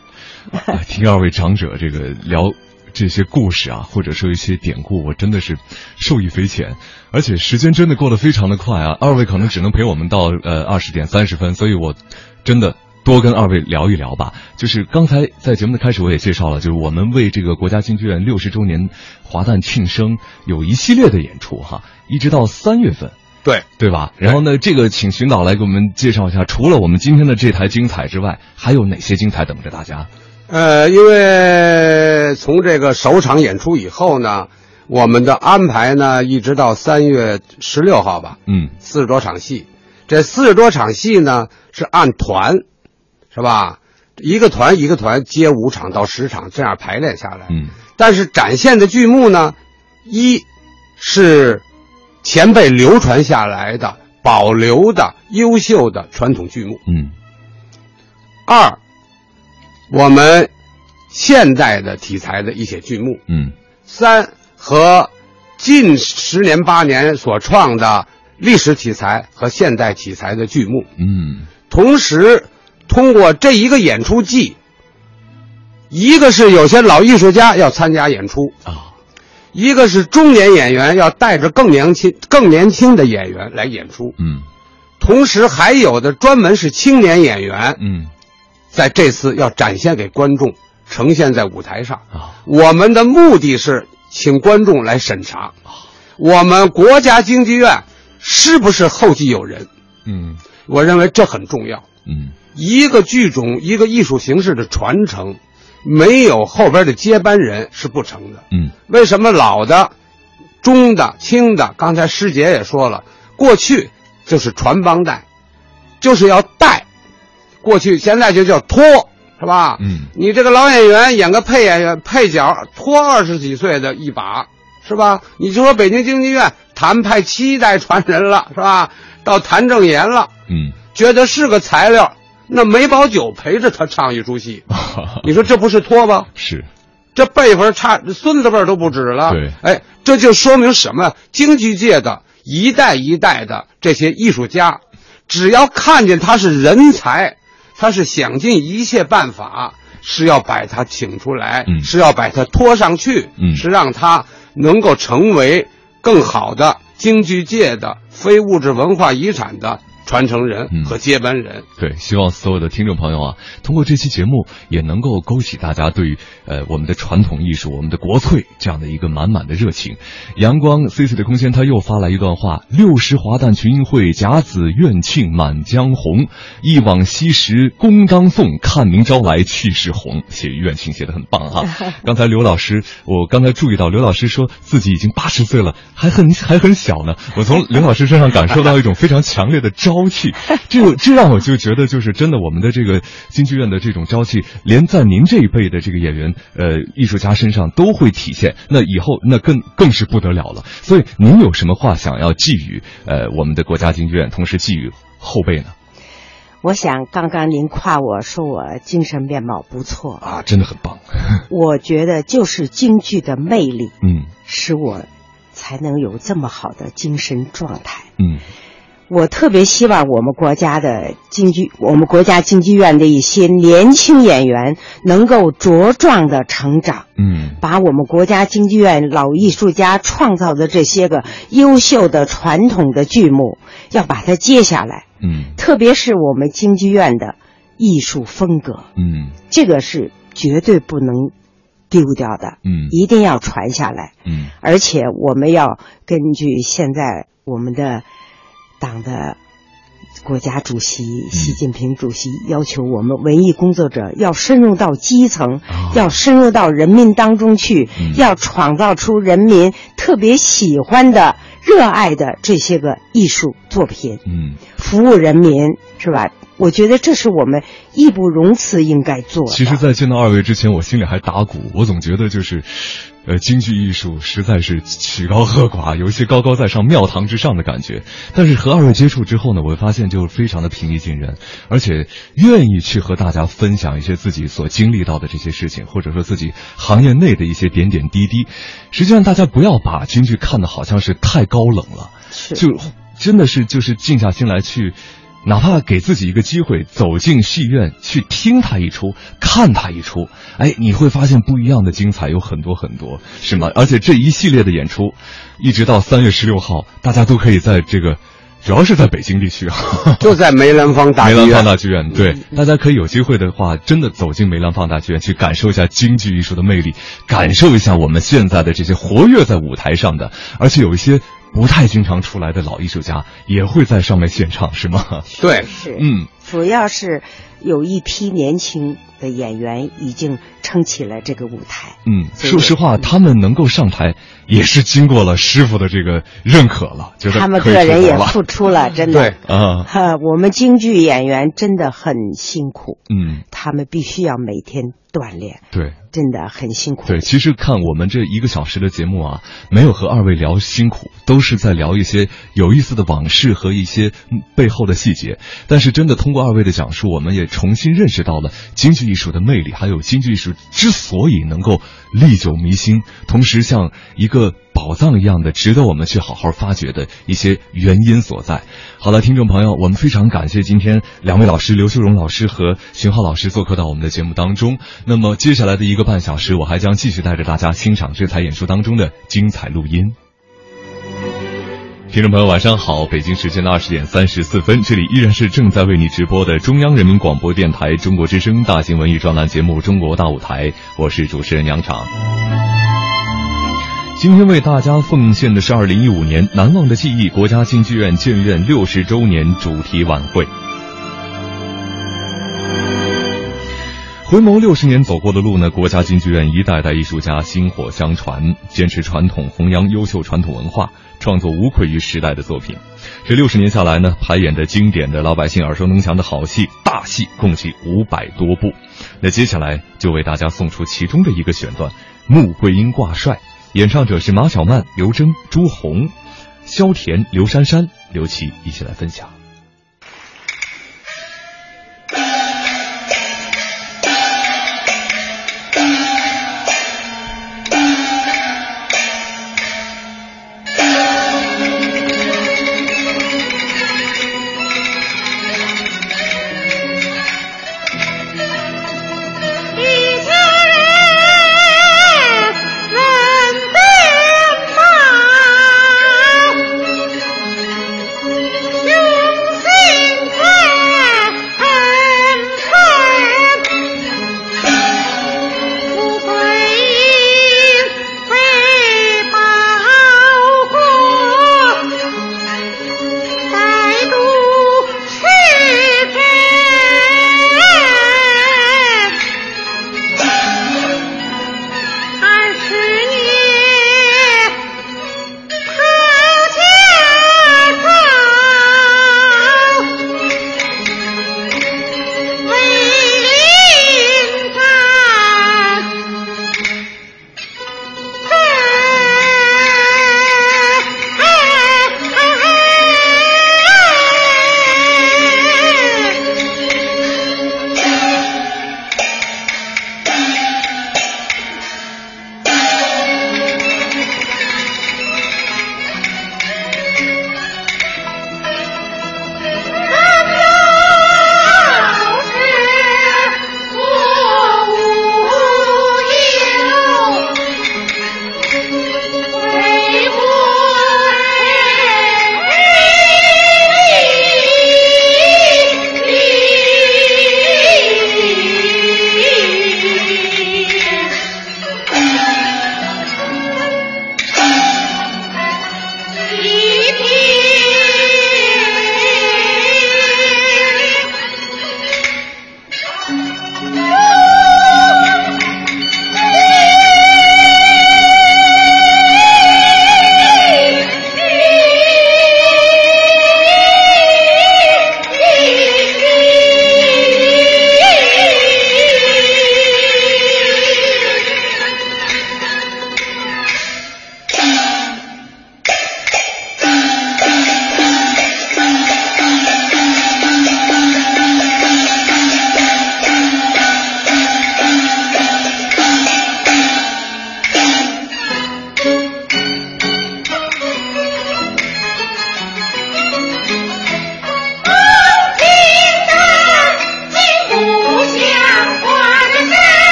听二位长者这个聊。这些故事啊，或者说一些典故，我真的是受益匪浅，而且时间真的过得非常的快啊！二位可能只能陪我们到呃二十点三十分，所以我真的多跟二位聊一聊吧。就是刚才在节目的开始我也介绍了，就是我们为这个国家京剧院六十周年华诞庆生有一系列的演出哈，一直到三月份。对对吧？然后呢，这个请寻导来给我们介绍一下，除了我们今天的这台精彩之外，还有哪些精彩等着大家？呃，因为从这个首场演出以后呢，我们的安排呢，一直到三月十六号吧，嗯，四十多场戏。这四十多场戏呢，是按团，是吧？一个团一个团接五场到十场，这样排练下来。嗯，但是展现的剧目呢，一是前辈流传下来的、保留的优秀的传统剧目。嗯，二，我们现代的题材的一些剧目。嗯，三和近十年八年所创的历史题材和现代题材的剧目。嗯，同时通过这一个演出季，一个是有些老艺术家要参加演出啊，一个是中年演员要带着更年轻、更年轻的演员来演出。嗯，同时还有的专门是青年演员。嗯，在这次要展现给观众，呈现在舞台上。啊，我们的目的是请观众来审查，我们国家京剧院是不是后继有人？嗯，我认为这很重要。嗯，一个剧种、一个艺术形式的传承，没有后边的接班人是不成的。嗯，为什么老的、中的、轻的？刚才师姐也说了，过去就是传帮带，就是要带，过去现在就叫拖，是吧？嗯，你这个老演员演个配演员、配角，拖二十几岁的一把，是吧？你就说北京京剧院谭派七代传人了，是吧？到谭正岩了，嗯，觉得是个材料，那梅葆玖陪着他唱一出戏，[LAUGHS] 你说这不是拖吧？是，这辈分差，孙子辈都不止了。对，哎，这就说明什么？京剧界的一代一代的这些艺术家，只要看见他是人才，他是想尽一切办法，是要把他请出来，嗯。是要把他拖上去，嗯。是让他能够成为更好的京剧界的非物质文化遗产的传承人嗯和接班人。对，希望所有的听众朋友啊，通过这期节目也能够勾起大家对于呃我们的传统艺术、我们的国粹这样的一个满满的热情。阳光 C C 的空间，他又发来一段话：六十华诞群英会，甲子院庆满江红。忆往昔时，功当颂，看明朝来气势红。写院庆写的很棒哈、[LAUGHS] 刚才刘老师，我刚才注意到刘老师说自己已经八十岁了，还很还很小呢。我从刘老师身上感受到一种非常强烈的朝气，[LAUGHS] 这这让我就觉得就是真的，我们的这个京剧院的这种朝气，连在您这一辈的这个演员呃艺术家身上都会体现。那以后那更更是不得了了。所以您有什么话想要寄予呃我们的国家京剧院，同时寄予后辈呢？我想刚刚您夸我说我精神面貌不错啊，真的很棒。[LAUGHS] 我觉得就是京剧的魅力，嗯，使我才能有这么好的精神状态。嗯，我特别希望我们国家的京剧，我们国家京剧院的一些年轻演员能够茁壮的成长。嗯，把我们国家京剧院老艺术家创造的这些个优秀的传统的剧目，要把它接下来。嗯，特别是我们京剧院的艺术风格，嗯，这个是绝对不能丢掉的，嗯，一定要传下来，嗯，而且我们要根据现在我们的党的国家主席习近平主席要求，我们文艺工作者要深入到基层，哦、要深入到人民当中去，嗯、要创造出人民特别喜欢的。热爱的这些个艺术作品，嗯，服务人民是吧？我觉得这是我们义不容辞应该做的。其实，在见到二位之前，我心里还打鼓，我总觉得就是，呃，京剧艺术实在是曲高和寡，有一些高高在上、庙堂之上的感觉。但是和二位接触之后呢，我会发现就非常的平易近人，而且愿意去和大家分享一些自己所经历到的这些事情，或者说自己行业内的一些点点滴滴。实际上，大家不要把京剧看的好像是太高冷了，就真的是就是静下心来去。哪怕给自己一个机会，走进戏院去听他一出，看他一出，哎，你会发现不一样的精彩有很多很多，是吗？而且这一系列的演出，一直到三月十六号，大家都可以在这个主要是在北京地区啊，[LAUGHS] 就在梅兰芳大剧院。梅兰芳大剧院，对，大家可以有机会的话，真的走进梅兰芳大剧院，去感受一下京剧艺术的魅力，感受一下我们现在的这些活跃在舞台上的，而且有一些不太经常出来的老艺术家也会在上面献唱，是吗？对，是，嗯，主要是有一批年轻的演员已经撑起了这个舞台。嗯，说实话，他们能够上台，也是经过了师傅的这个认可了，觉得他们个人也付出了，[LAUGHS] 真的。对啊 [LAUGHS] 哈，我们京剧演员真的很辛苦，嗯，他们必须要每天锻炼，对。真的很辛苦。对，其实看我们这一个小时的节目啊，没有和二位聊辛苦，都是在聊一些有意思的往事和一些嗯背后的细节。但是真的通过二位的讲述，我们也重新认识到了京剧艺术的魅力，还有京剧艺术之所以能够历久弥新，同时像一个宝藏一样的值得我们去好好发掘的一些原因所在。好了，听众朋友，我们非常感谢今天两位老师刘秀荣老师和荀浩老师做客到我们的节目当中。那么接下来的一个半小时，我还将继续带着大家欣赏这台演出当中的精彩录音。听众朋友，晚上好！北京时间的二十点三十四分，这里依然是正在为你直播的中央人民广播电台中国之声大型文艺专栏节目《中国大舞台》，我是主持人杨昶。今天为大家奉献的是二零一五年难忘的记忆国家京剧院建院六十周年主题晚会。回眸六十年走过的路呢，国家京剧院一代代艺术家薪火相传，坚持传统，弘扬优秀传统文化，创作无愧于时代的作品。这六十年下来呢，排演的经典的老百姓耳熟能详的好戏、大戏共计五百多部。那接下来就为大家送出其中的一个选段《穆桂英挂帅》，演唱者是马小曼、刘铮、朱红、萧田、刘珊珊、刘琦，一起来分享。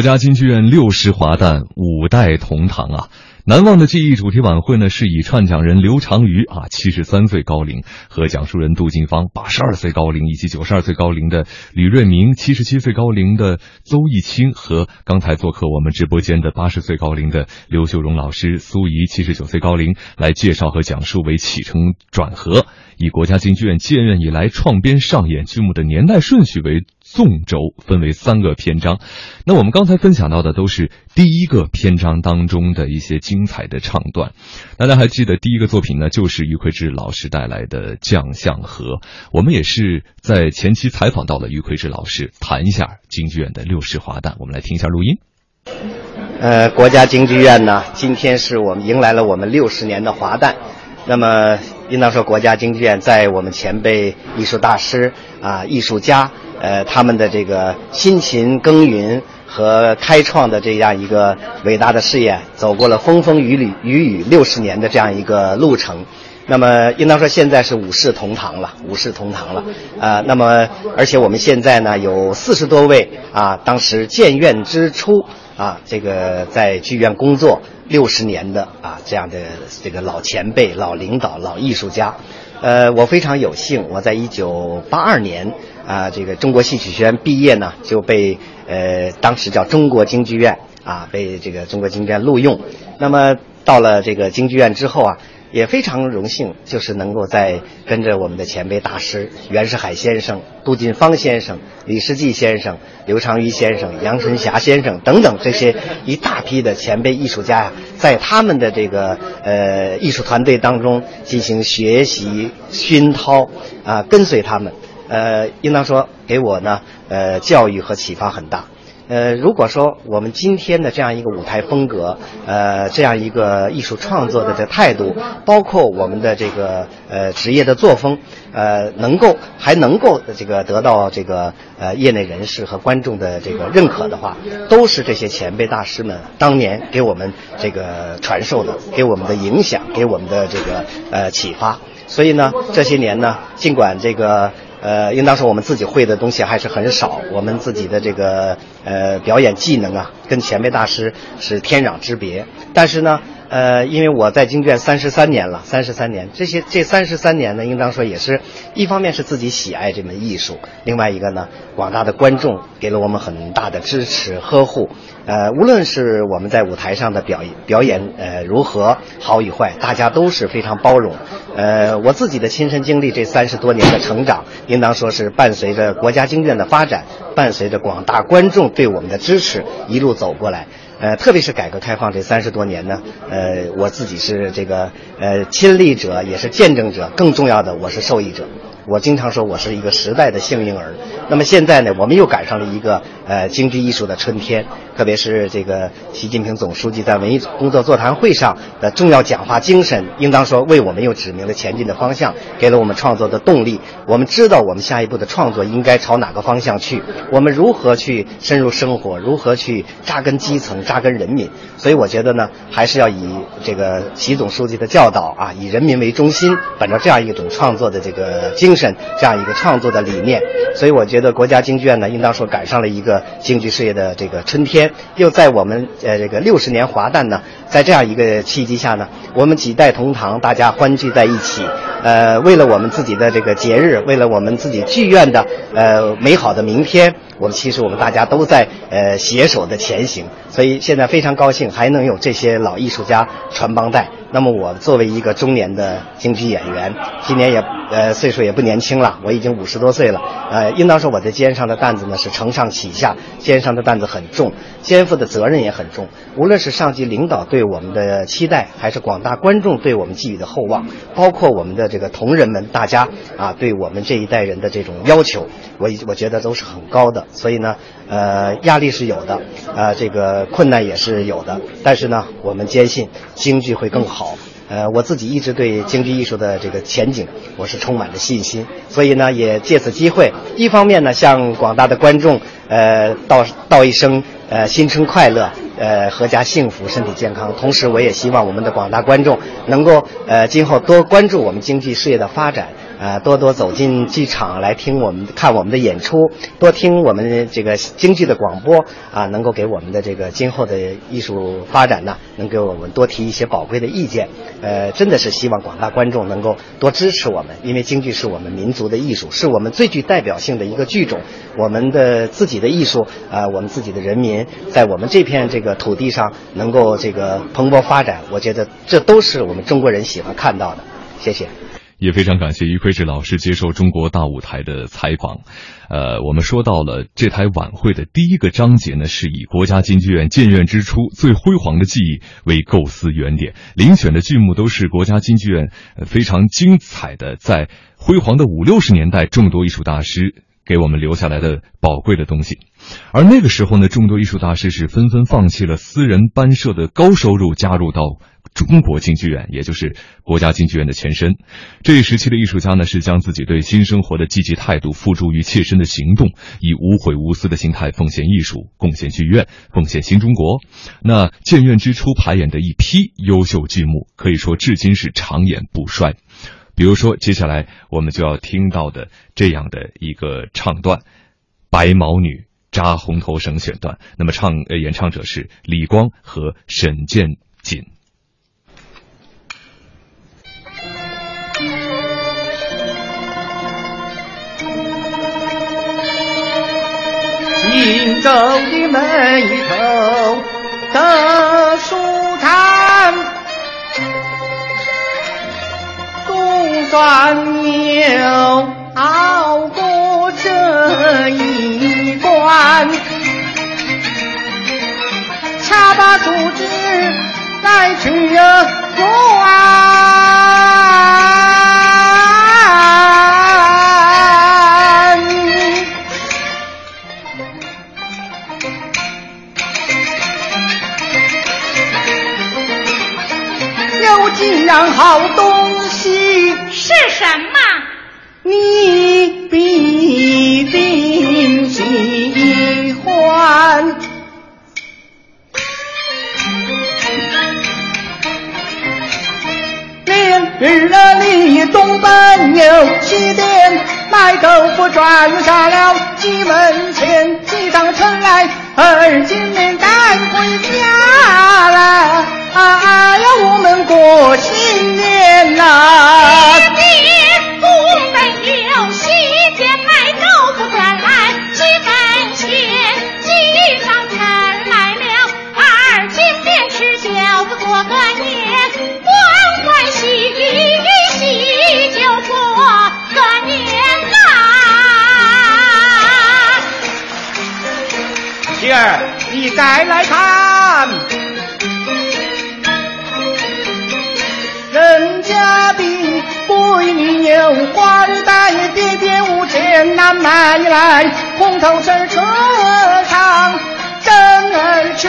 国家京剧院六十华诞，五代同堂啊！难忘的记忆主题晚会呢，是以串讲人刘长瑜啊七十三岁高龄和讲述人杜近芳八十二岁高龄以及九十二岁高龄的吕瑞明七十七岁高龄的邹艺清和刚才做客我们直播间的八十岁高龄的刘秀荣老师苏怡七十九岁高龄来介绍和讲述为起承转合，以国家京剧院建院以来创编上演剧目的年代顺序为。纵轴分为三个篇章，那我们刚才分享到的都是第一个篇章当中的一些精彩的唱段。大家还记得第一个作品呢，就是于魁智老师带来的《将相和》。我们也是在前期采访到了于魁智老师，谈一下京剧院的六十华诞。我们来听一下录音。呃，国家京剧院呢，今天是我们迎来了我们六十年的华诞。那么，应当说，国家京剧院在我们前辈艺术大师啊、艺术家。呃，他们的这个辛勤耕耘和开创的这样一个伟大的事业，走过了风风雨雨雨雨六十年的这样一个路程。那么，应当说现在是五世同堂了，五世同堂了。啊，那么而且我们现在呢有四十多位啊，当时建院之初啊，这个在剧院工作六十年的啊这样的这个老前辈、老领导、老艺术家。呃，我非常有幸，我在一九八二年。啊，这个中国戏曲学院毕业呢，就被呃当时叫中国京剧院啊，被这个中国京剧院录用。那么到了这个京剧院之后啊，也非常荣幸，就是能够在跟着我们的前辈大师袁世海先生、杜近芳先生、李世济先生、刘长瑜先生、杨春霞先生等等这些一大批的前辈艺术家呀，在他们的这个呃艺术团队当中进行学习熏陶啊，跟随他们。呃，应当说给我呢，呃，教育和启发很大。呃，如果说我们今天的这样一个舞台风格，呃，这样一个艺术创作的这态度，包括我们的这个呃职业的作风，呃，能够还能够这个得到这个呃业内人士和观众的这个认可的话，都是这些前辈大师们当年给我们这个传授的，给我们的影响，给我们的这个呃启发。所以呢，这些年呢，尽管这个。呃，应当说我们自己会的东西还是很少，我们自己的这个呃表演技能啊，跟前辈大师是天壤之别。但是呢，呃，因为我在京剧院三十三年了，三十三年，这些这三十三年呢，应当说也是一方面是自己喜爱这门艺术，另外一个呢，广大的观众给了我们很大的支持呵护。呃，无论是我们在舞台上的表演表演呃如何好与坏，大家都是非常包容。呃，我自己的亲身经历，这三十多年的成长，应当说是伴随着国家京剧院的发展，伴随着广大观众对我们的支持，一路走过来。呃，特别是改革开放这三十多年呢，呃，我自己是这个呃亲历者，也是见证者，更重要的，我是受益者。我经常说，我是一个时代的幸运儿。那么现在呢，我们又赶上了一个呃京剧艺术的春天。特别是这个习近平总书记在文艺工作座谈会上的重要讲话精神，应当说为我们又指明了前进的方向，给了我们创作的动力。我们知道我们下一步的创作应该朝哪个方向去，我们如何去深入生活，如何去扎根基层、扎根人民。所以我觉得呢，还是要以这个习总书记的教导啊，以人民为中心，本着这样一种创作的这个精神，这样一个创作的理念。所以我觉得国家京剧院呢，应当说赶上了一个京剧事业的这个春天。又在我们呃这个六十年华诞呢，在这样一个契机下呢，我们几代同堂，大家欢聚在一起，呃，为了我们自己的这个节日，为了我们自己剧院的呃美好的明天，我们其实我们大家都在呃携手的前行，所以现在非常高兴还能有这些老艺术家传帮带。那么我作为一个中年的京剧演员，今年也呃岁数也不年轻了，我已经五十多岁了。呃，应当说我的肩上的担子呢是承上启下，肩上的担子很重，肩负的责任也很重。无论是上级领导对我们的期待，还是广大观众对我们寄予的厚望，包括我们的这个同仁们，大家啊对我们这一代人的这种要求，我我觉得都是很高的。所以呢，呃，压力是有的，呃，这个困难也是有的。但是呢，我们坚信京剧会更好。呃，我自己一直对京剧艺术的这个前景，我是充满着信心。所以呢，也借此机会，一方面呢，向广大的观众，呃，道道一声，呃，新春快乐，呃，阖家幸福，身体健康。同时，我也希望我们的广大观众能够，呃，今后多关注我们经济事业的发展。呃，多多走进剧场来听我们看我们的演出，多听我们这个京剧的广播啊，能够给我们的这个今后的艺术发展呢，能给我们多提一些宝贵的意见。呃，真的是希望广大观众能够多支持我们，因为京剧是我们民族的艺术，是我们最具代表性的一个剧种。我们的自己的艺术啊、我们自己的人民，在我们这片这个土地上能够这个蓬勃发展，我觉得这都是我们中国人喜欢看到的。谢谢。也非常感谢于魁智老师接受中国大舞台的采访。呃，我们说到了这台晚会的第一个章节呢，是以国家京剧院建院之初最辉煌的记忆为构思原点，遴选的剧目都是国家京剧院非常精彩的，在辉煌的五六十年代众多艺术大师给我们留下来的宝贵的东西。而那个时候呢，众多艺术大师是纷纷放弃了私人班社的高收入，加入到中国京剧院，也就是国家京剧院的前身。这一时期的艺术家呢，是将自己对新生活的积极态度付诸于切身的行动，以无悔无私的心态奉献艺术，贡献剧院，奉献新中国。那建院之初排演的一批优秀剧目，可以说至今是长演不衰。比如说，接下来我们就要听到的这样的一个唱段，《白毛女》。扎红头绳选段，那么唱呃演唱者是李光和沈建锦。荆州的门头的书摊，总算有熬过这一关。恰把组织来去转。样好东西是什么？你必定喜欢。连日了，你东奔有西颠，卖豆腐转下了几文钱，几张春来而今年赶回家了。啊呀，我们过新年呐、爹，东北有西街卖豆腐转来几儿，你再来看，人家的闺女有花儿戴，爹爹无钱难买来，红头绳车上真儿去。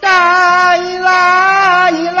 来来来，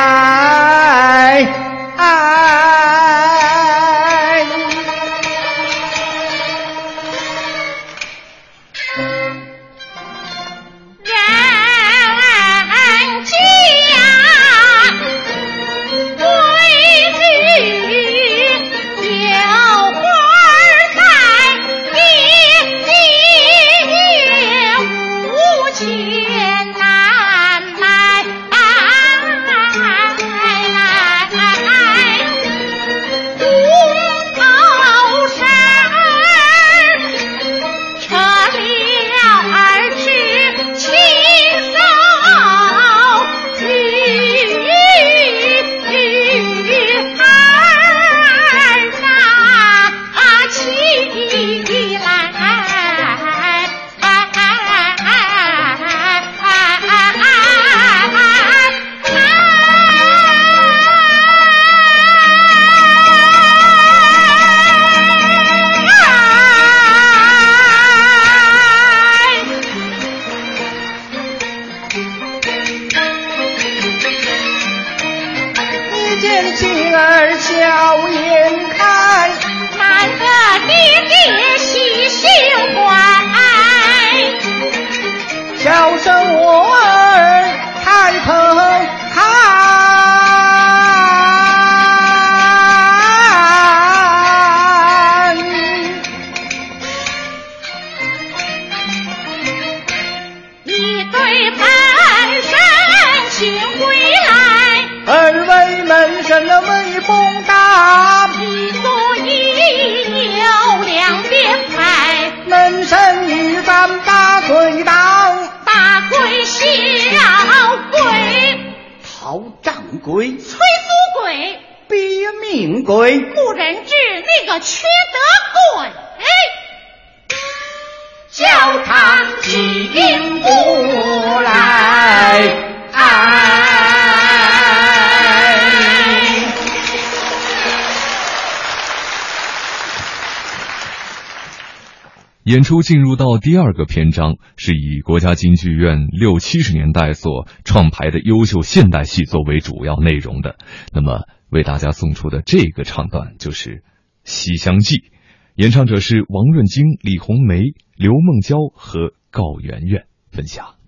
都进入到第二个篇章，是以国家京剧院六七十年代所创排的优秀现代戏作为主要内容的。那么，为大家送出的这个唱段就是《西厢记》，演唱者是王润京、李红梅、刘梦娇和高圆圆分享。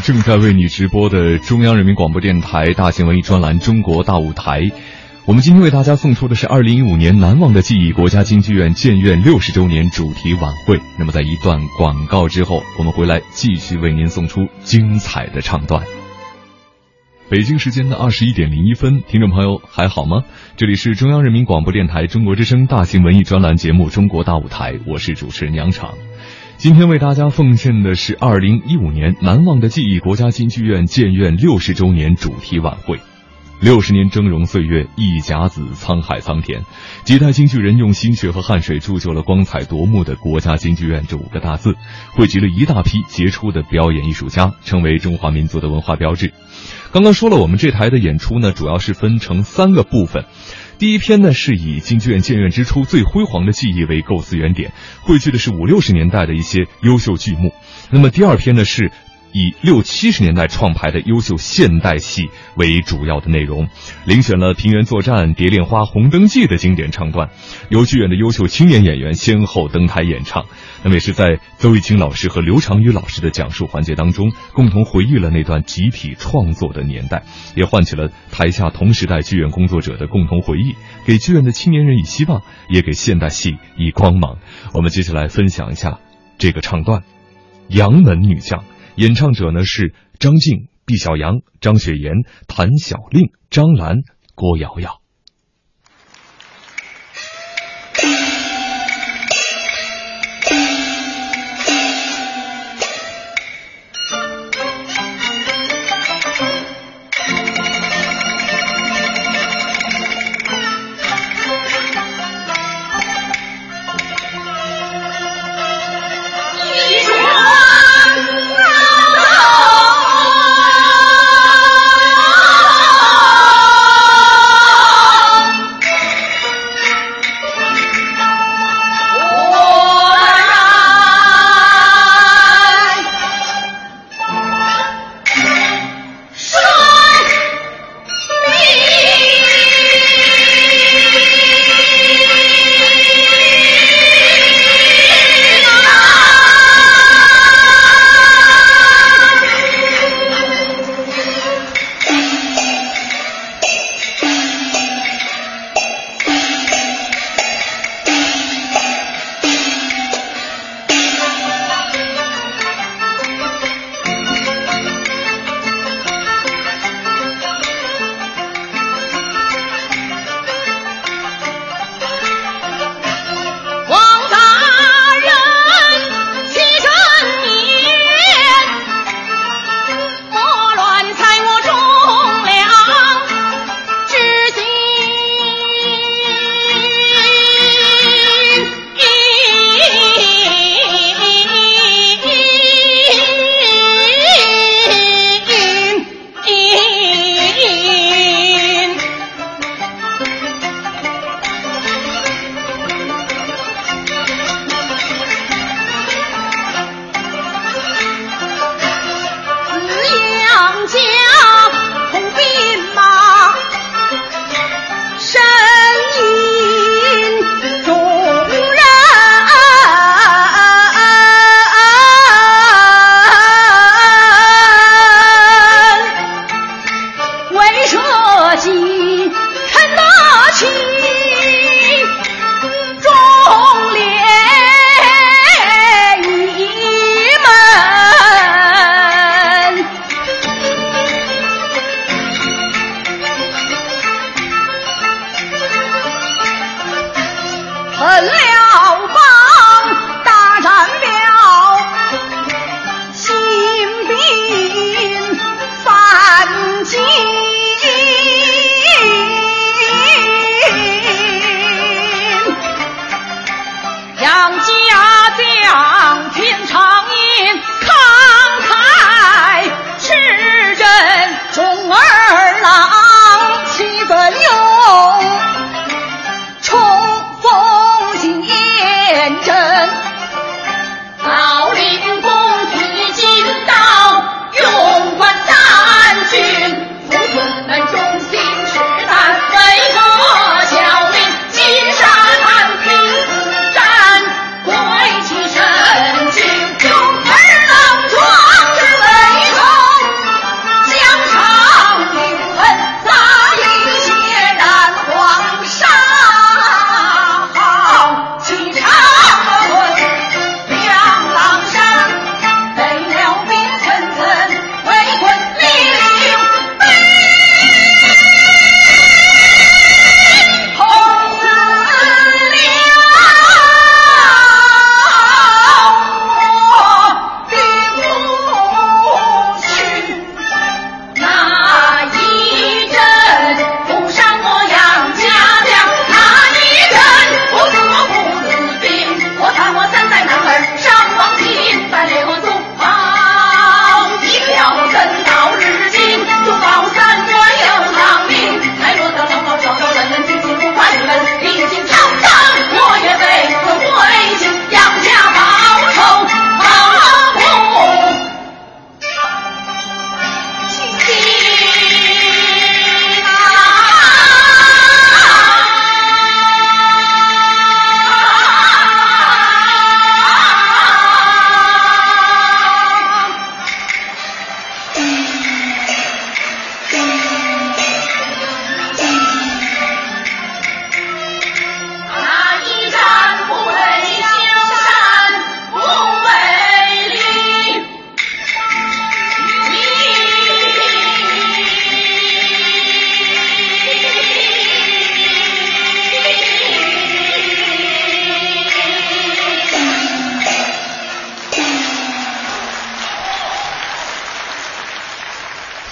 正在为你直播的中央人民广播电台大型文艺专栏《中国大舞台》。我们今天为大家送出的是二零一五年难忘的记忆国家京剧院建院六十周年主题晚会。那么，在一段广告之后，我们回来继续为您送出精彩的唱段。北京时间的二十一点零一分，听众朋友还好吗？这里是中央人民广播电台中国之声大型文艺专栏节目《中国大舞台》，我是主持人杨昶。今天为大家奉献的是二零一五年难忘的记忆国家京剧院建院六十周年主题晚会。六十年峥嵘岁月，一甲子沧海桑田，几代京剧人用心血和汗水铸就了光彩夺目的国家京剧院这五个大字，汇集了一大批杰出的表演艺术家，成为中华民族的文化标志。刚刚说了，我们这台的演出呢，主要是分成三个部分。第一篇呢，是以京剧院建院之初最辉煌的记忆为构思原点，汇聚的是五六十年代的一些优秀剧目。那么第二篇呢，是以六七十年代创排的优秀现代戏为主要的内容，遴选了《平原作战》《蝶恋花》《红灯记》的经典唱段，由剧院的优秀青年演员先后登台演唱。那么也是在邹玉清老师和刘长宇老师的讲述环节当中，共同回忆了那段集体创作的年代，也唤起了台下同时代剧院工作者的共同回忆，给剧院的青年人以希望，也给现代戏以光芒。我们接下来分享一下这个唱段，《杨门女将》，演唱者呢是张静、毕小阳、张雪岩、谭小令、张兰、郭瑶瑶。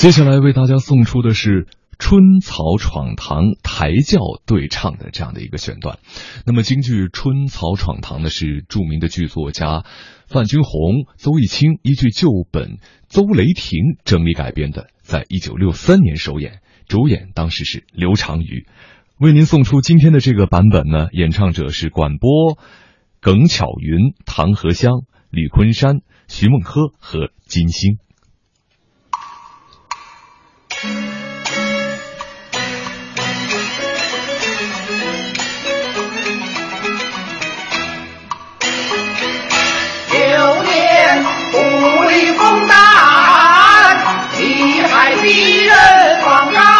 接下来为大家送出的是。春草闯堂抬轿对唱的这样的一个选段，那么京剧《春草闯堂》呢是著名的剧作家范君红、邹艺清依据旧本邹雷霆整理改编的，在一九六三年首演，主演当时是刘长瑜。为您送出今天的这个版本呢，演唱者是管波、耿巧云、唐荷香、吕昆山、徐梦柯和金星。一人防范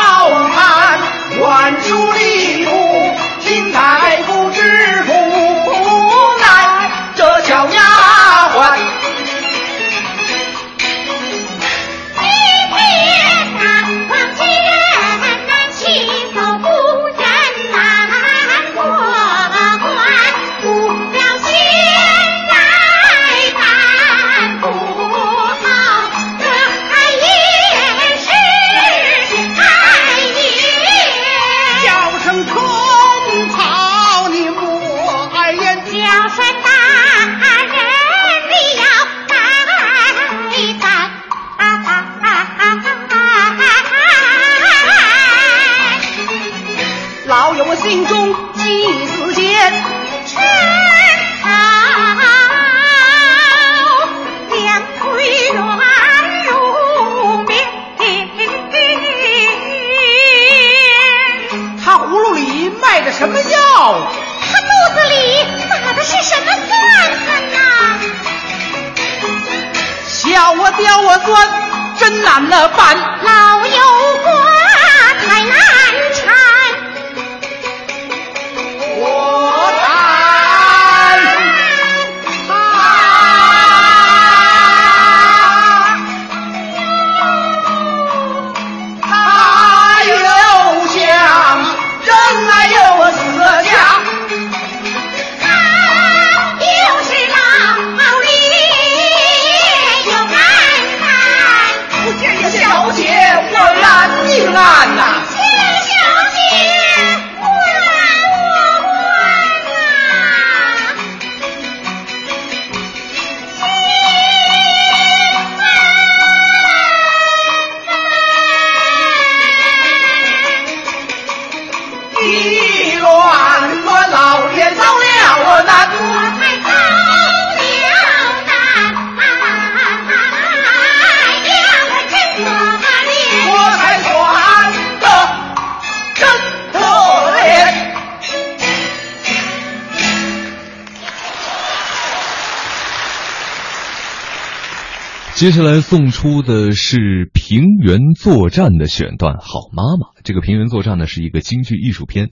要我刁我钻，真难了办。接下来送出的是平原作战的选段《好妈妈》。这个平原作战呢，是一个京剧艺术片，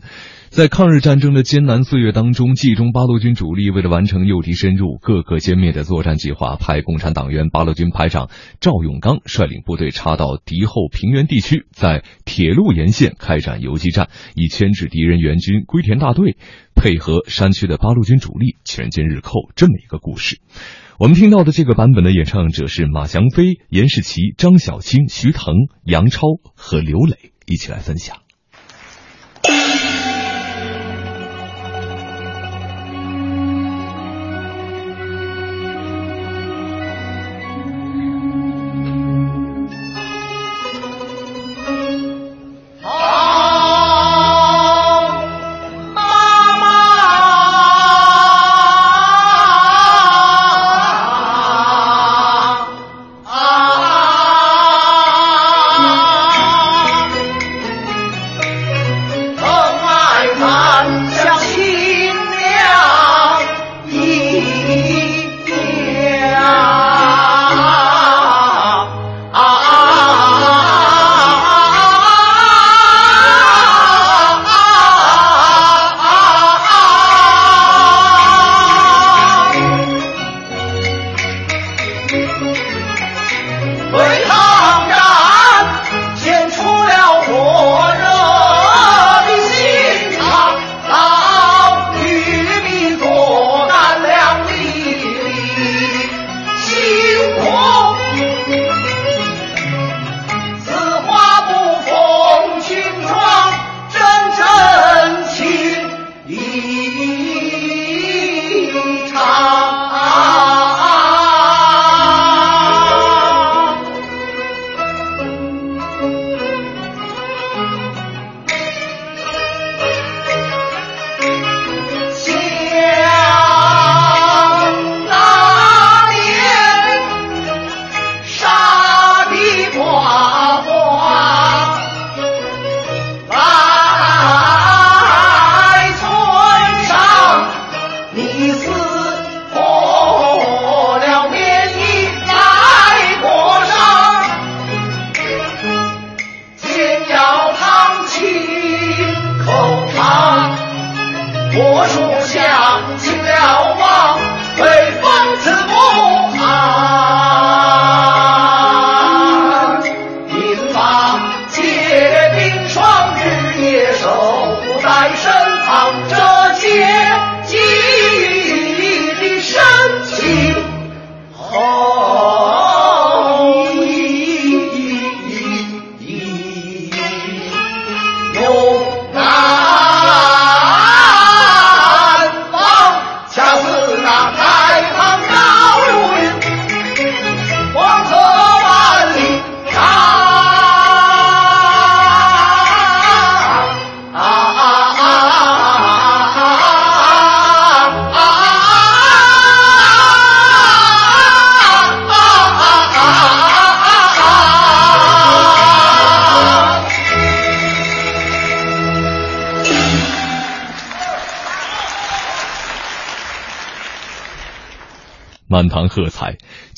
在抗日战争的艰难岁月当中，冀中八路军主力为了完成诱敌深入、各个歼灭的作战计划，派共产党员八路军排长赵永刚率领部队插到敌后平原地区，在铁路沿线开展游击战，以牵制敌人援军归田大队，配合山区的八路军主力全歼日寇这么一个故事。我们听到的这个版本的演唱者是马翔飞、严世奇、张小青、徐腾、杨超和刘磊，一起来分享。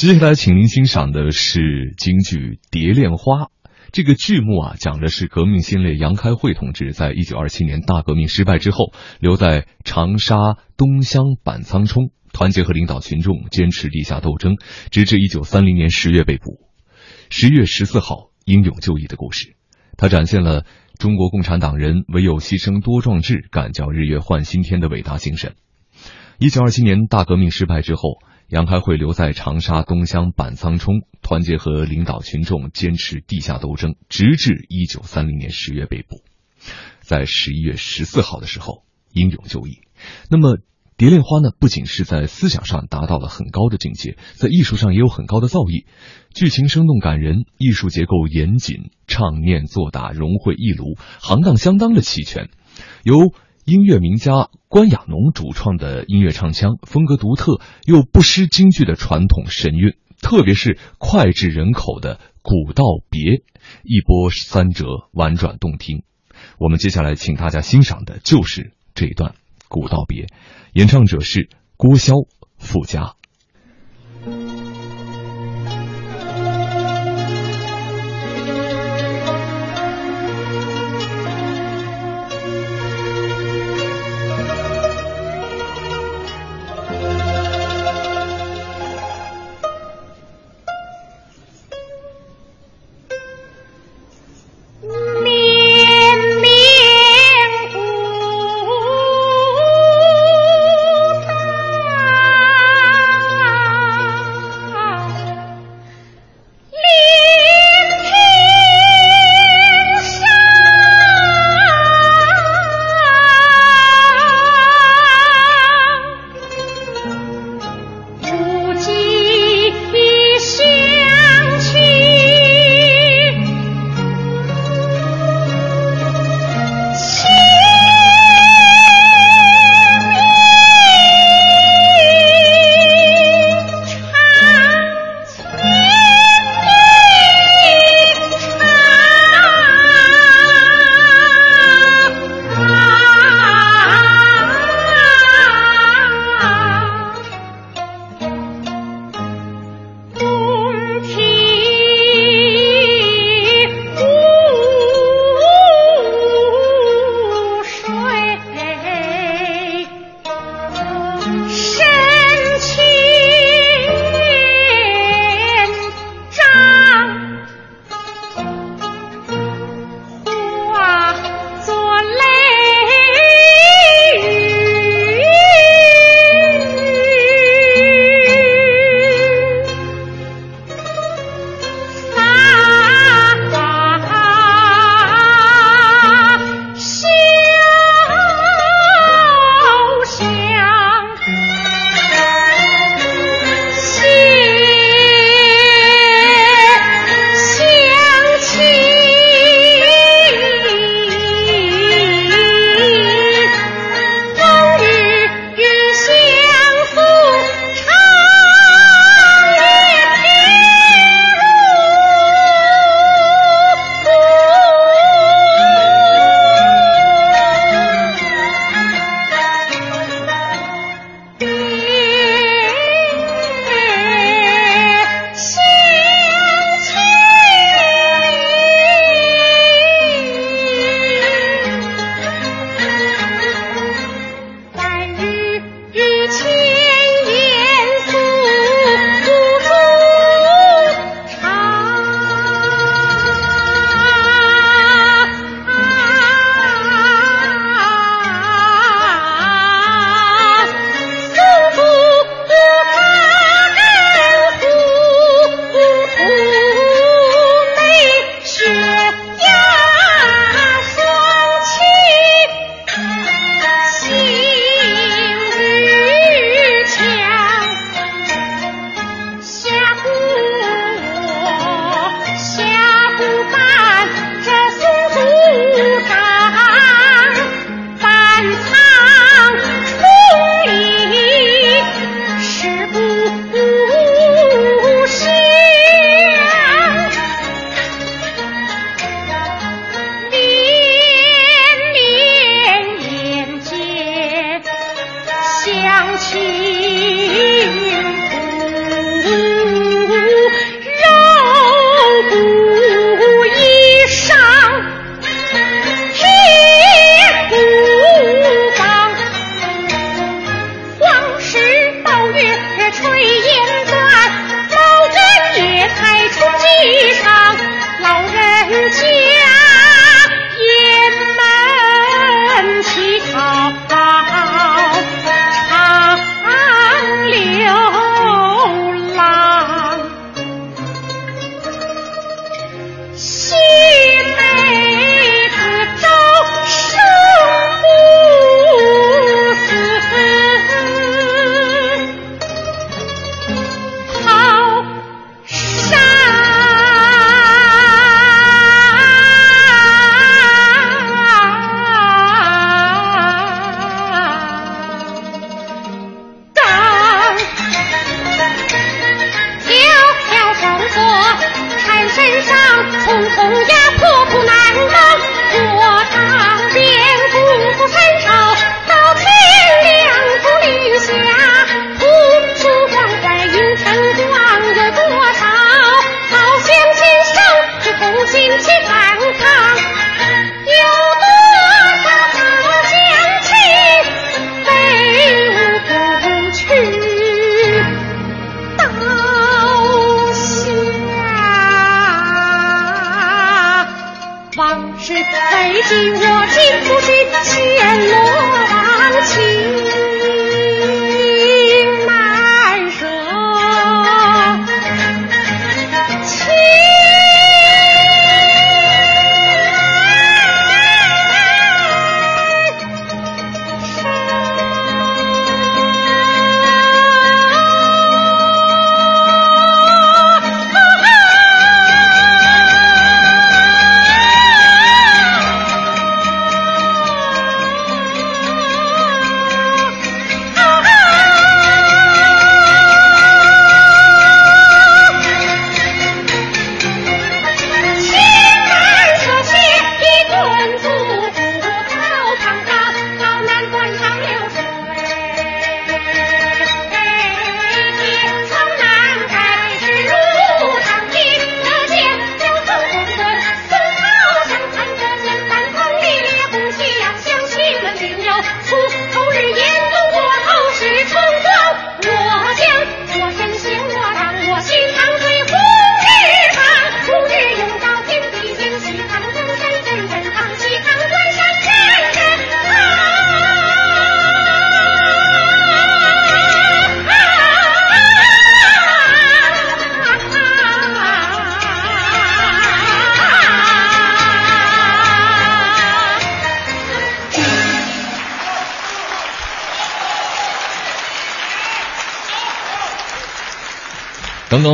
接下来，请您欣赏的是京剧《蝶恋花》。这个剧目啊，讲的是革命先烈杨开慧同志在一九二七年大革命失败之后，留在长沙东乡板仓冲，团结和领导群众，坚持地下斗争，直至一九三零年十月被捕。十月十四号英勇就义的故事，它展现了中国共产党人唯有牺牲多壮志，敢叫日月换新天的伟大精神。一九二七年大革命失败之后。杨开慧留在长沙东乡板仓冲，团结和领导群众，坚持地下斗争，直至一九三零年十月被捕。在十一月十四号的时候，英勇就义。那么，《蝶恋花》呢？不仅是在思想上达到了很高的境界，在艺术上也有很高的造诣。剧情生动感人，艺术结构严谨，唱念做打融汇一炉，行当相当的齐全。由音乐名家关雅农主创的音乐唱腔，风格独特又不失京剧的传统神韵，特别是脍炙人口的《古道别》，一波三折，婉转动听。我们接下来请大家欣赏的就是这一段《古道别》，演唱者是郭霄、傅佳。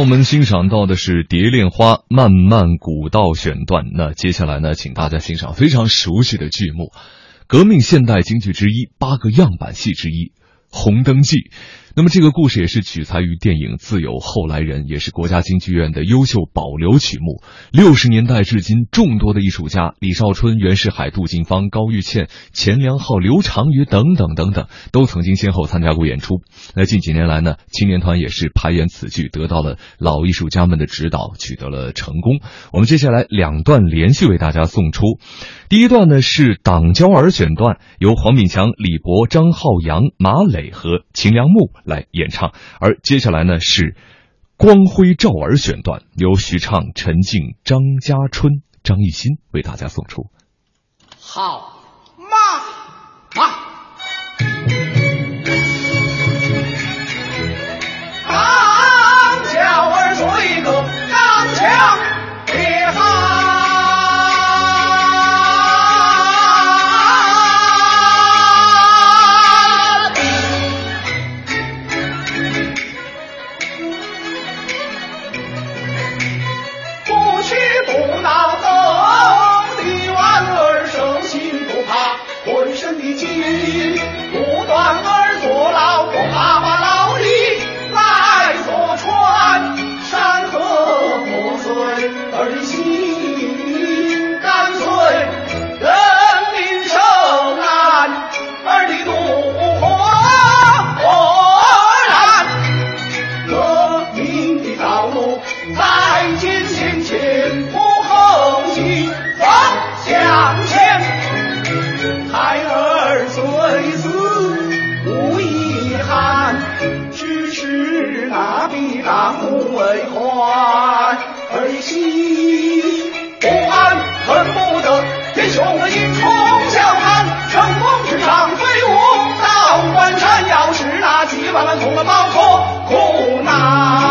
们欣赏到的是《蝶恋花》漫漫古道选段，那接下来呢，请大家欣赏非常熟悉的剧目，革命现代京剧之一八个样板戏之一《红灯记》。那么这个故事也是取材于电影《自有后来人》，也是国家京剧院的优秀保留曲目。六十年代至今，众多的艺术家李少春、袁世海、杜近芳、高玉倩、钱良浩、刘长瑜等等等等，都曾经先后参加过演出。那近几年来呢，青年团也是排演此剧，得到了老艺术家们的指导，取得了成功。我们接下来两段连续为大家送出。第一段呢是《党娇儿》选段，由黄炳强、李博、张浩洋、马磊和秦良木。来演唱，而接下来呢是《光辉照儿》选段，由徐畅、陈静、张家春、张艺兴为大家送出。好，雄鹰冲霄汉，成功是长飞舞，到关山要是那几万万同胞脱苦难。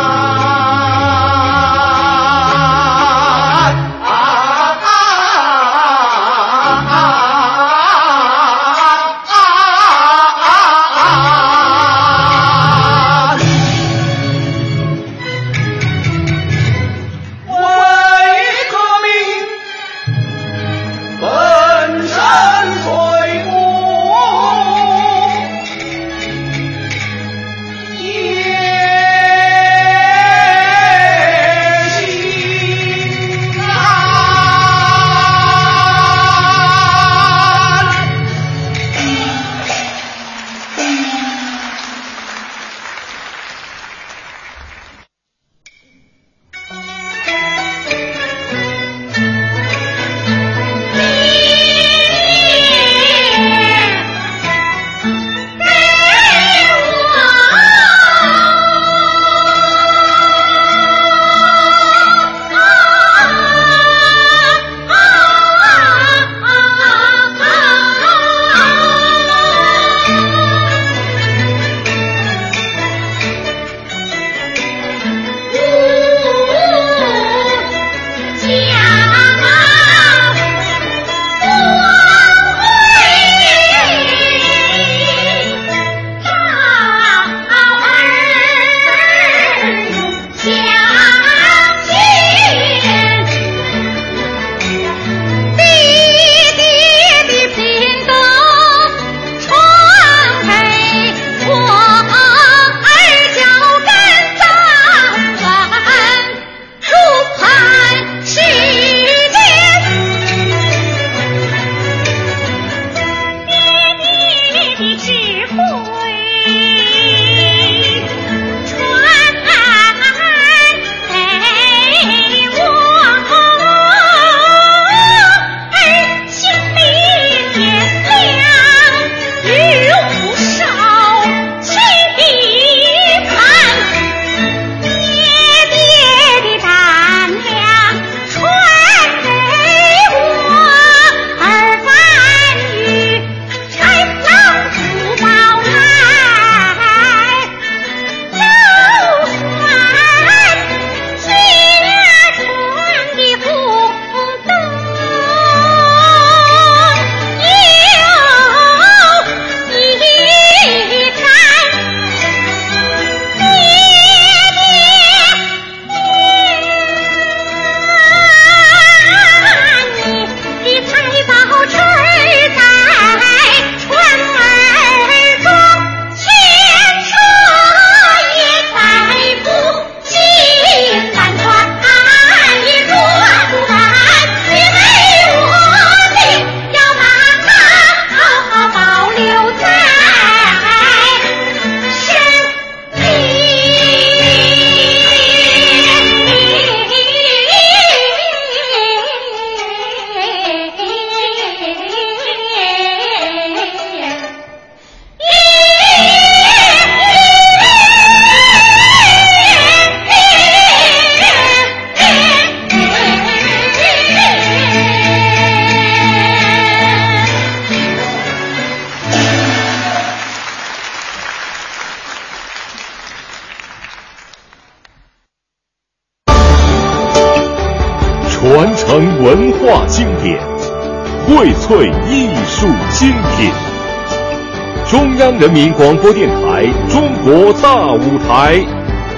民广播电台《中国大舞台》，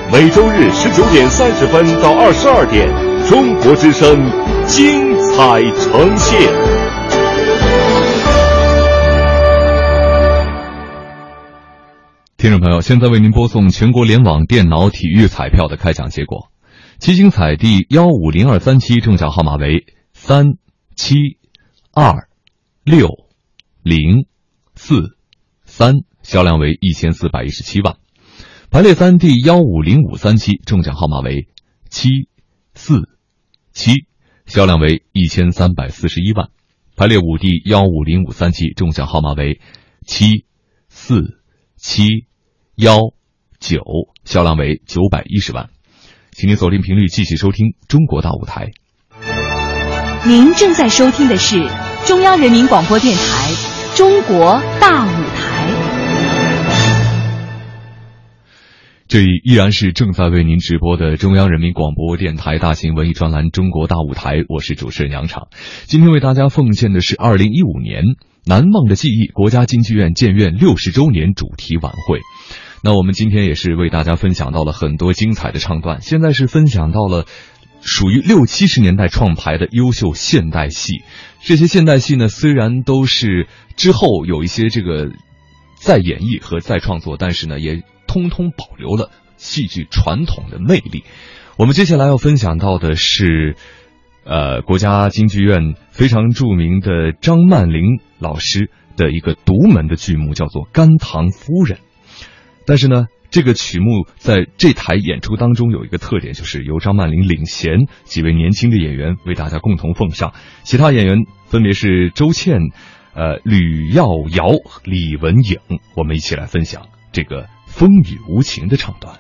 每周日十九点三十分到二十二点，中国之声精彩呈现。听众朋友，现在为您播送全国联网电脑体育彩票的开奖结果。七星彩第幺五零二三期中奖号码为三七二六零四三，销量为一千四百一十七万。排列三第幺五零五三期中奖号码为七四七，销量为一千三百四十一万。排列五第幺五零五三期中奖号码为七四七幺九，销量为九百一十万。请您锁定频率，继续收听《中国大舞台》。您正在收听的是中央人民广播电台《中国大舞这里依然是正在为您直播的中央人民广播电台大型文艺专栏《中国大舞台》，我是主持人杨昶。今天为大家奉献的是二零一五年难忘的记忆国家京剧院建院六十周年主题晚会。那我们今天也是为大家分享到了很多精彩的唱段，现在是分享到了属于六七十年代创排的优秀现代戏。这些现代戏呢，虽然都是之后有一些这个再演绎和再创作，但是呢，也通通保留了戏剧传统的魅力。我们接下来要分享到的是，呃，国家京剧院非常著名的张曼玲老师的一个独门的剧目，叫做《甘棠夫人》。但是呢，这个曲目在这台演出当中有一个特点，就是由张曼玲领衔几位年轻的演员为大家共同奉上，其他演员分别是周倩、呃吕耀瑶、李文颖。我们一起来分享这个风雨无情的唱段。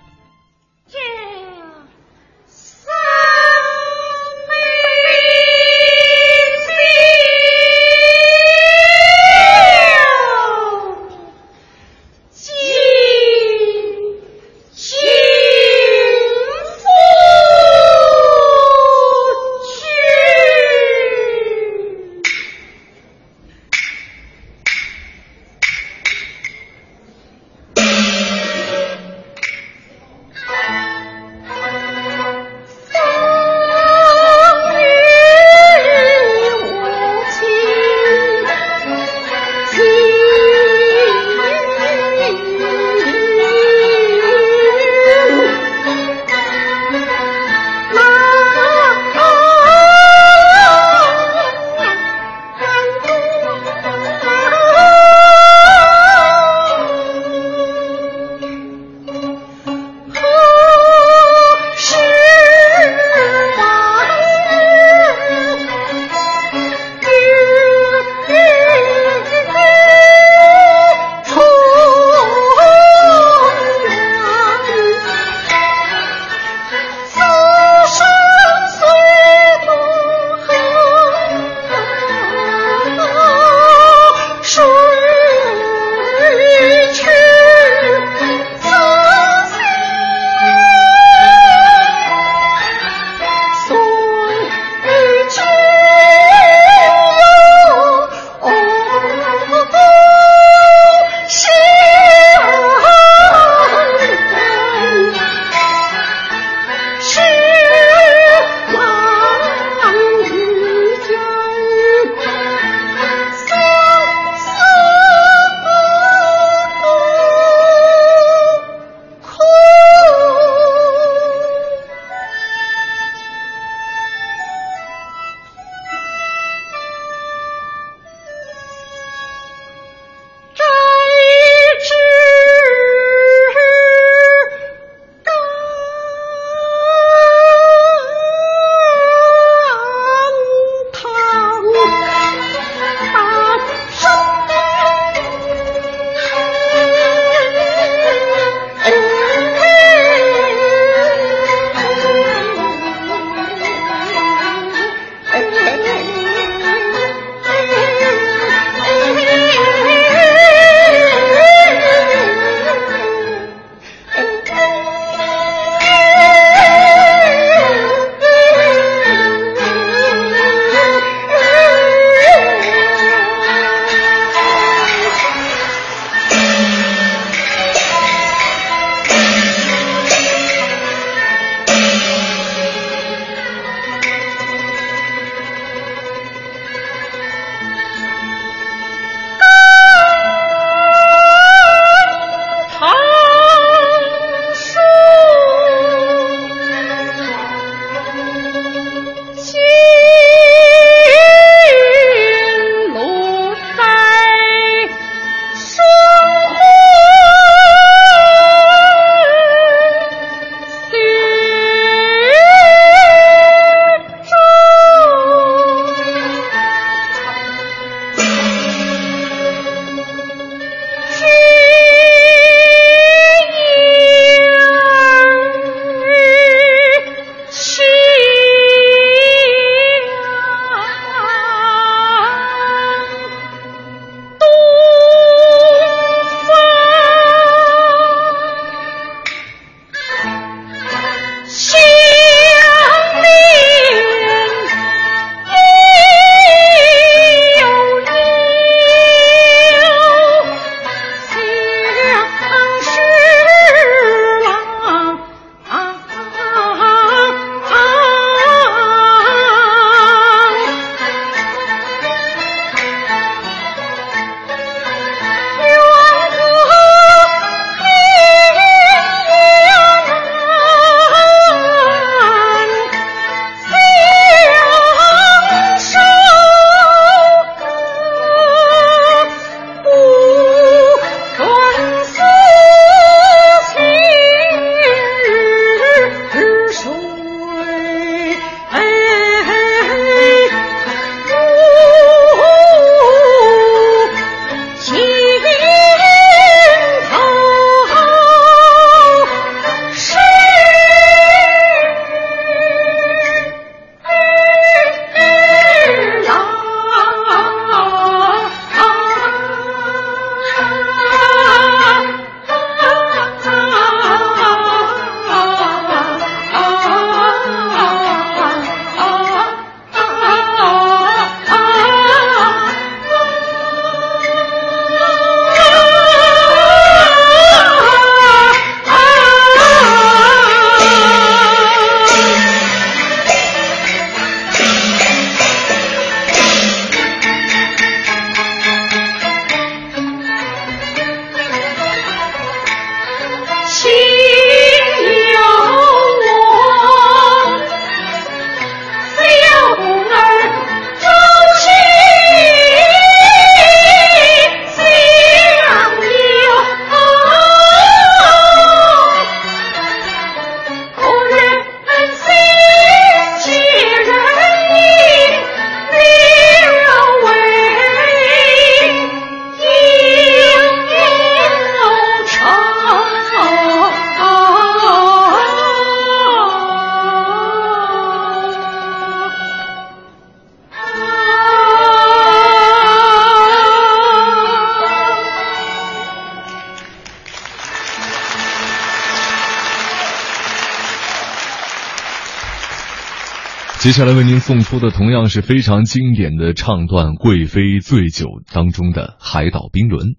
接下来为您送出的同样是非常经典的唱段《贵妃醉酒》当中的《海岛冰轮》。《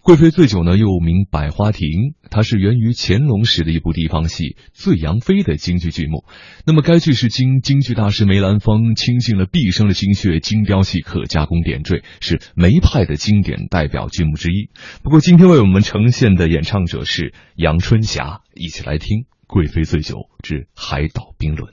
贵妃醉酒》呢又名《百花亭》，它是源于乾隆时的一部地方戏《醉杨妃》的京剧剧目。那么该剧是经京剧大师梅兰芳倾尽了毕生的心血精雕细刻加工点缀，是梅派的经典代表剧目之一。不过今天为我们呈现的演唱者是杨春霞，一起来听《贵妃醉酒之海岛冰轮》。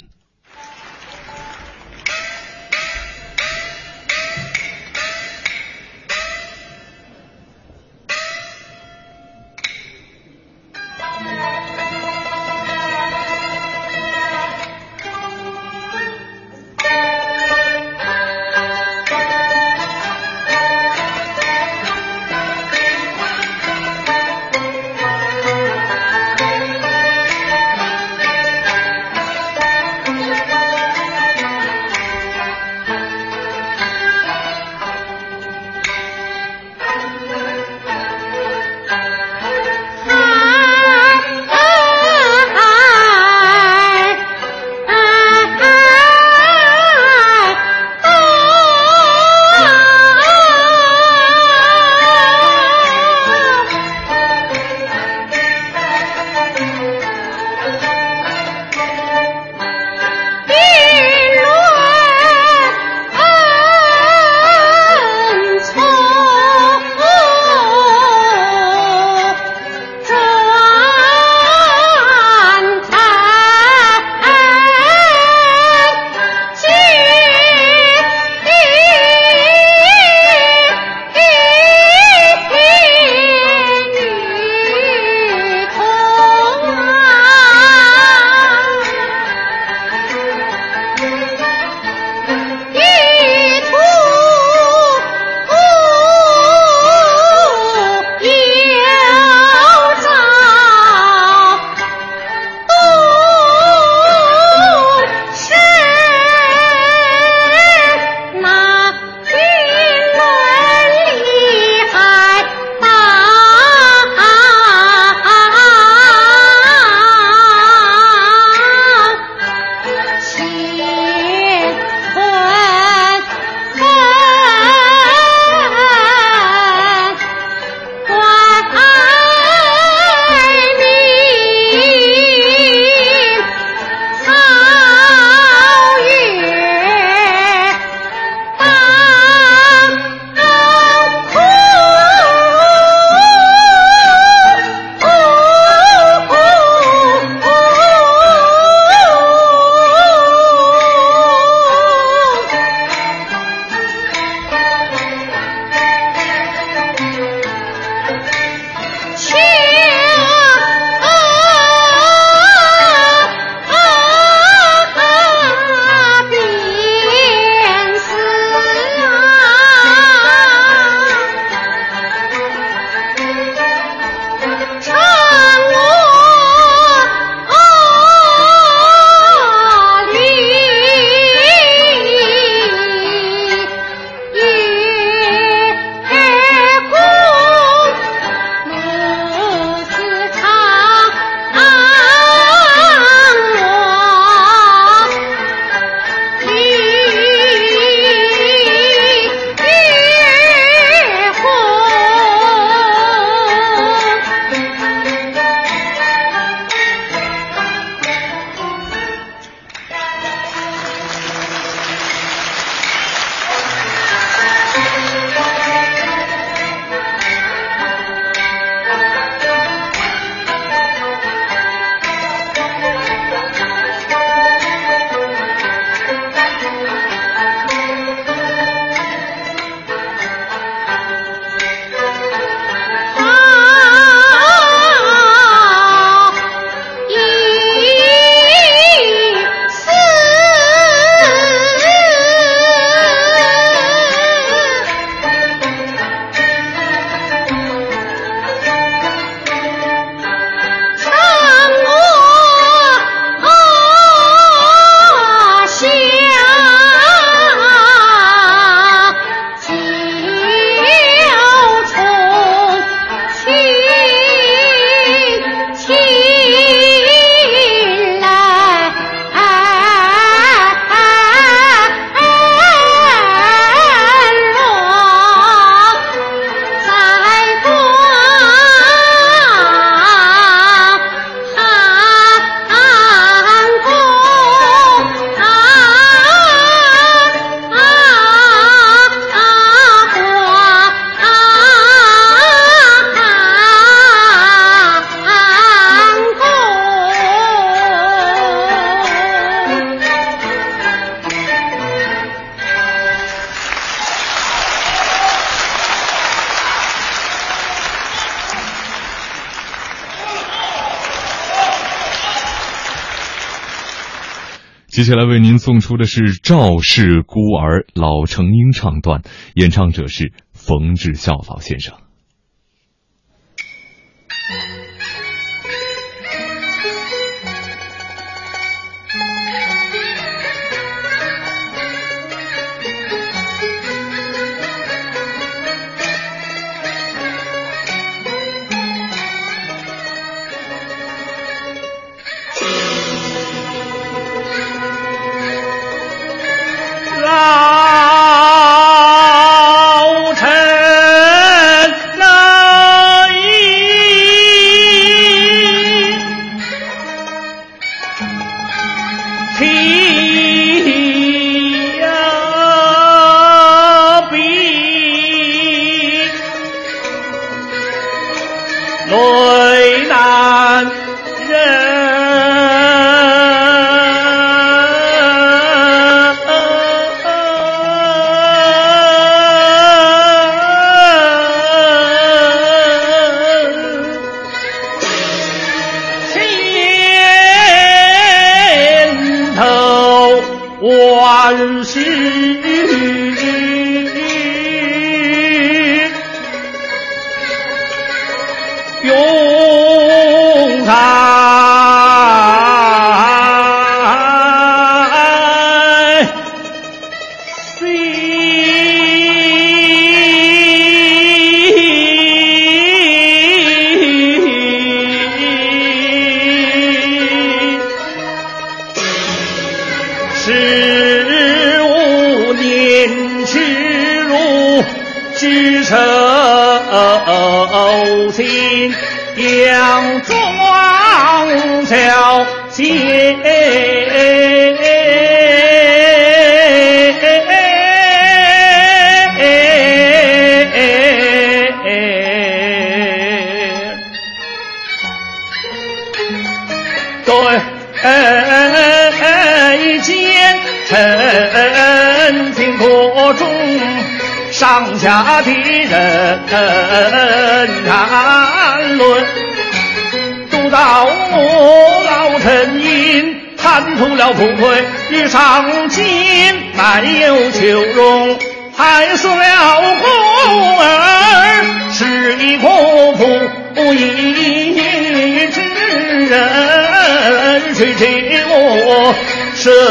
接下来为您送出的是《赵氏孤儿》老成英唱段，演唱者是冯志孝老先生。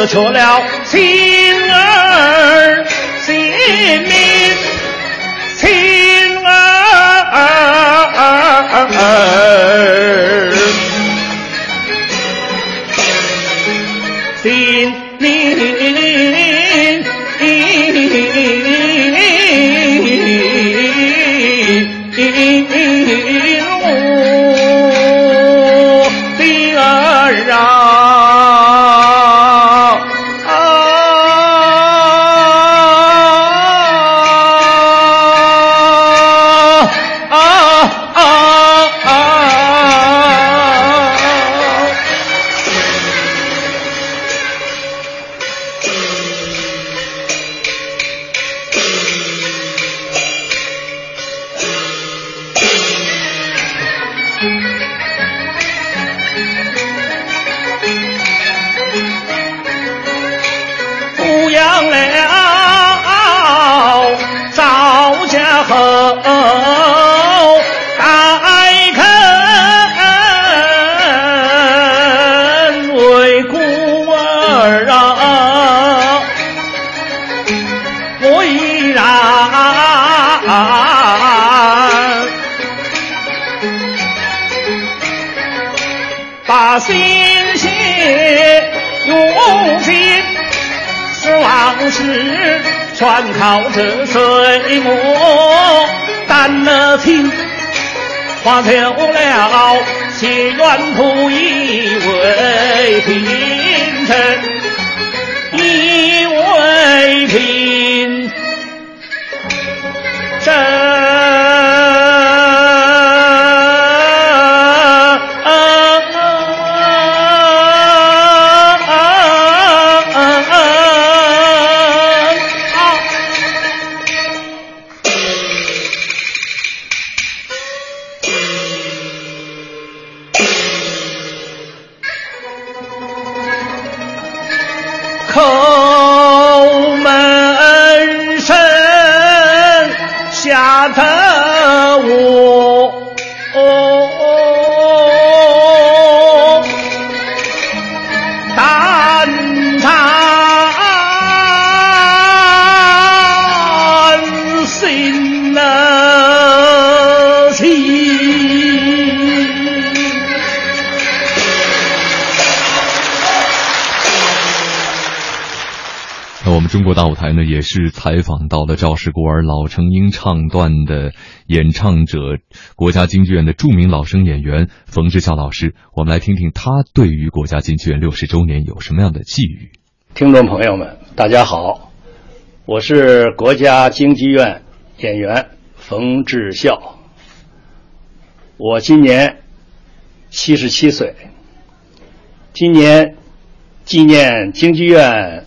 错了中国大舞台呢，也是采访到了赵氏孤儿老成英唱段的演唱者，国家京剧院的著名老生演员冯志孝老师。我们来听听他对于国家京剧院六十周年有什么样的寄语。听众朋友们，大家好，我是国家京剧院演员冯志孝，我今年七十七岁，今年纪念京剧院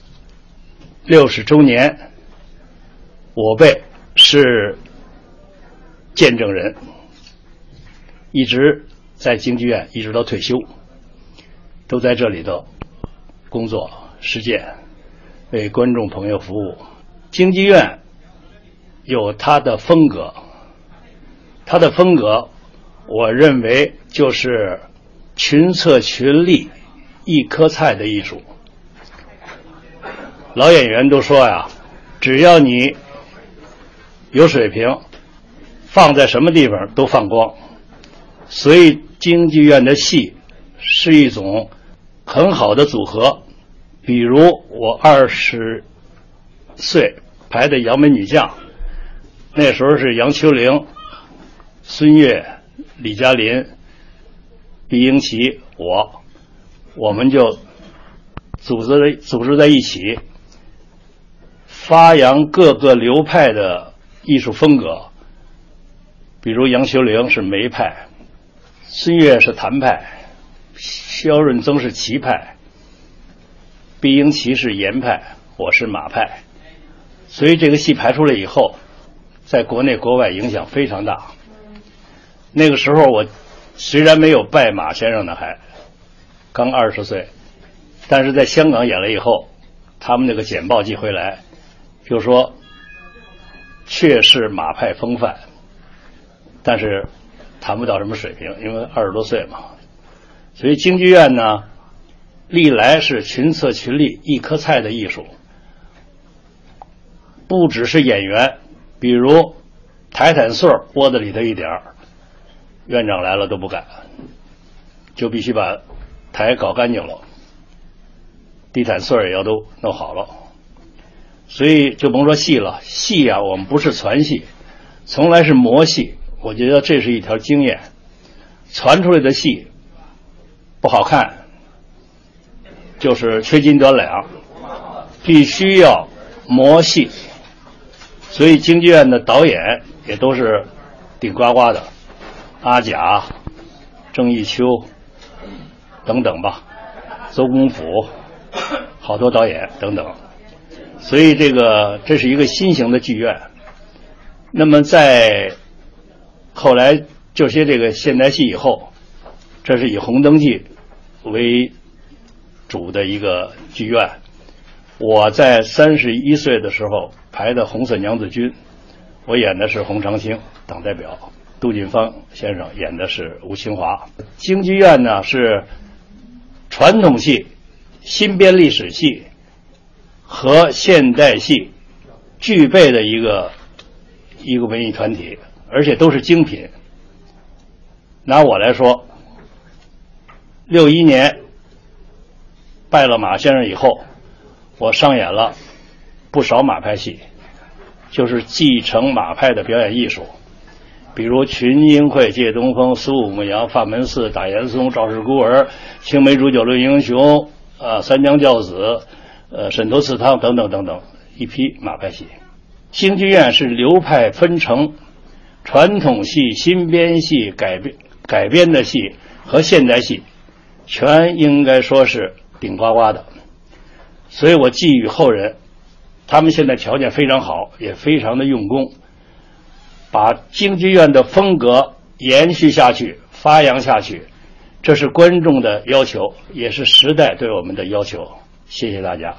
六十周年，我辈是见证人，一直在京剧院，一直到退休，都在这里头工作实践，为观众朋友服务。京剧院有它的风格，它的风格，我认为就是群策群力、一颗菜的艺术。老演员都说呀，只要你有水平，放在什么地方都放光。所以京剧院的戏是一种很好的组合。比如我二十岁排的《杨门女将》，那时候是杨秋玲、孙越、李嘉林、毕英奇，我，我们就组织组织在一起。发扬各个流派的艺术风格，比如杨修龄是梅派，孙越是谭派，萧润增是齐派，毕英奇是严派，我是马派，所以这个戏排出来以后，在国内国外影响非常大。那个时候我虽然没有拜马先生呢，还刚二十岁，但是在香港演了以后，他们那个简报寄回来。就说，确是马派风范，但是谈不到什么水平，因为二十多岁嘛。所以京剧院呢，历来是群策群力、一颗菜的艺术，不只是演员，比如台坦穗窝在里头一点儿，院长来了都不敢，就必须把台搞干净了，地毯穗也要都弄好了。所以就甭说戏了，戏啊，我们不是传戏，从来是磨戏。我觉得这是一条经验，传出来的戏不好看，就是缺斤短两，必须要磨戏。所以京剧院的导演也都是顶呱呱的，阿甲、郑义秋等等吧，邹公甫，好多导演等等。所以这个这是一个新型的剧院。那么在后来这些这个现代戏以后，这是以红灯记为主的一个剧院。我在三十一岁的时候排的《红色娘子军》，我演的是洪长青党代表，杜近芳先生演的是吴清华。京剧院呢是传统戏、新编历史戏。和现代戏具备的一个一个文艺团体，而且都是精品。拿我来说，六一年拜了马先生以后，我上演了不少马派戏，就是继承马派的表演艺术，比如群英会、借东风、苏武牧羊、法门寺、打严嵩、赵氏孤儿、青梅煮酒论英雄、啊三娘教子。呃，沈头祠堂等等等等，一批马派戏。京剧院是流派纷呈，传统戏、新编戏、改编改编的戏和现代戏，全应该说是顶呱呱的。所以我寄予后人，他们现在条件非常好，也非常的用功，把京剧院的风格延续下去、发扬下去，这是观众的要求，也是时代对我们的要求。谢谢大家。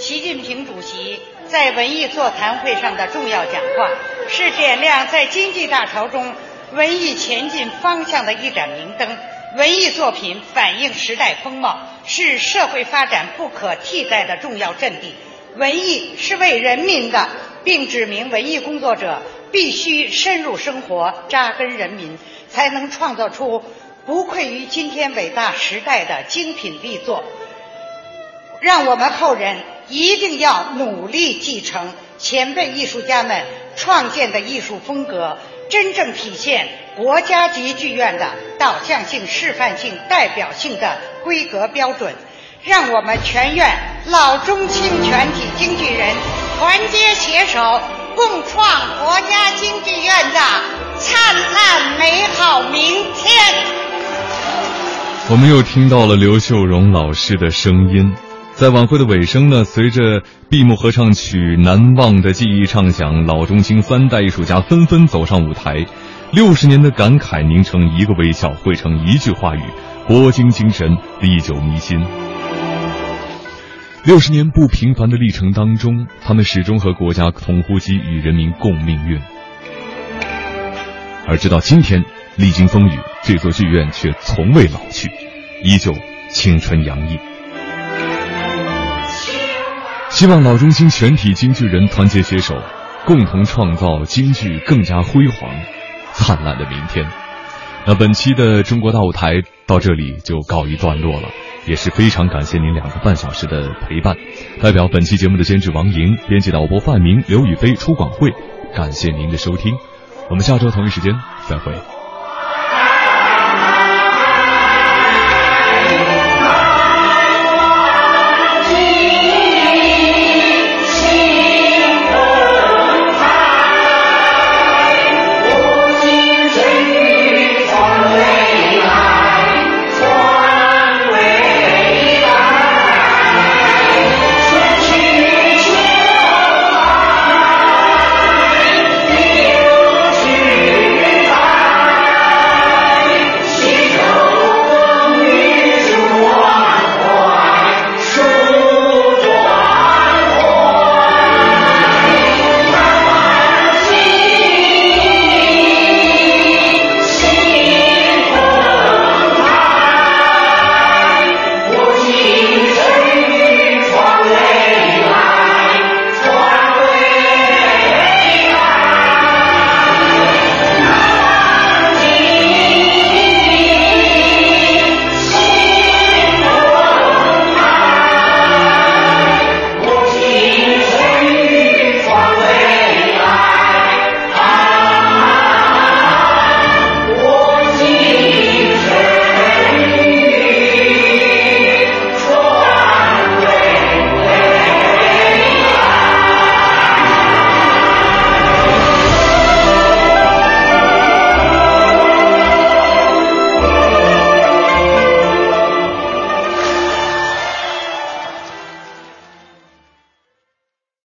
习近平主席在文艺座谈会上的重要讲话是点亮在经济大潮中文艺前进方向的一盏明灯。文艺作品反映时代风貌是社会发展不可替代的重要阵地。文艺是为人民的并指明文艺工作者必须深入生活扎根人民才能创造出无愧于今天伟大时代的精品力作。让我们后人一定要努力继承前辈艺术家们创建的艺术风格，真正体现国家级剧院的导向性、示范性、代表性的规格标准。让我们全院老中青全体京剧人团结携手，共创国家京剧院的灿烂美好明天。我们又听到了刘秀荣老师的声音。在晚会的尾声呢，随着闭幕合唱曲《难忘的记忆》唱响，老中青三代艺术家纷纷走上舞台，六十年的感慨凝成一个微笑，汇成一句话语：国京精神历久弥新。六十年不平凡的历程当中，他们始终和国家同呼吸，与人民共命运。而直到今天，历经风雨，这座剧院却从未老去，依旧青春洋溢。希望老中青全体京剧人团结携手，共同创造京剧更加辉煌、灿烂的明天。那本期的中国大舞台到这里就告一段落了，也是非常感谢您两个半小时的陪伴。代表本期节目的监制王莹、编辑导播范明、刘宇飞、出广会，感谢您的收听。我们下周同一时间再会。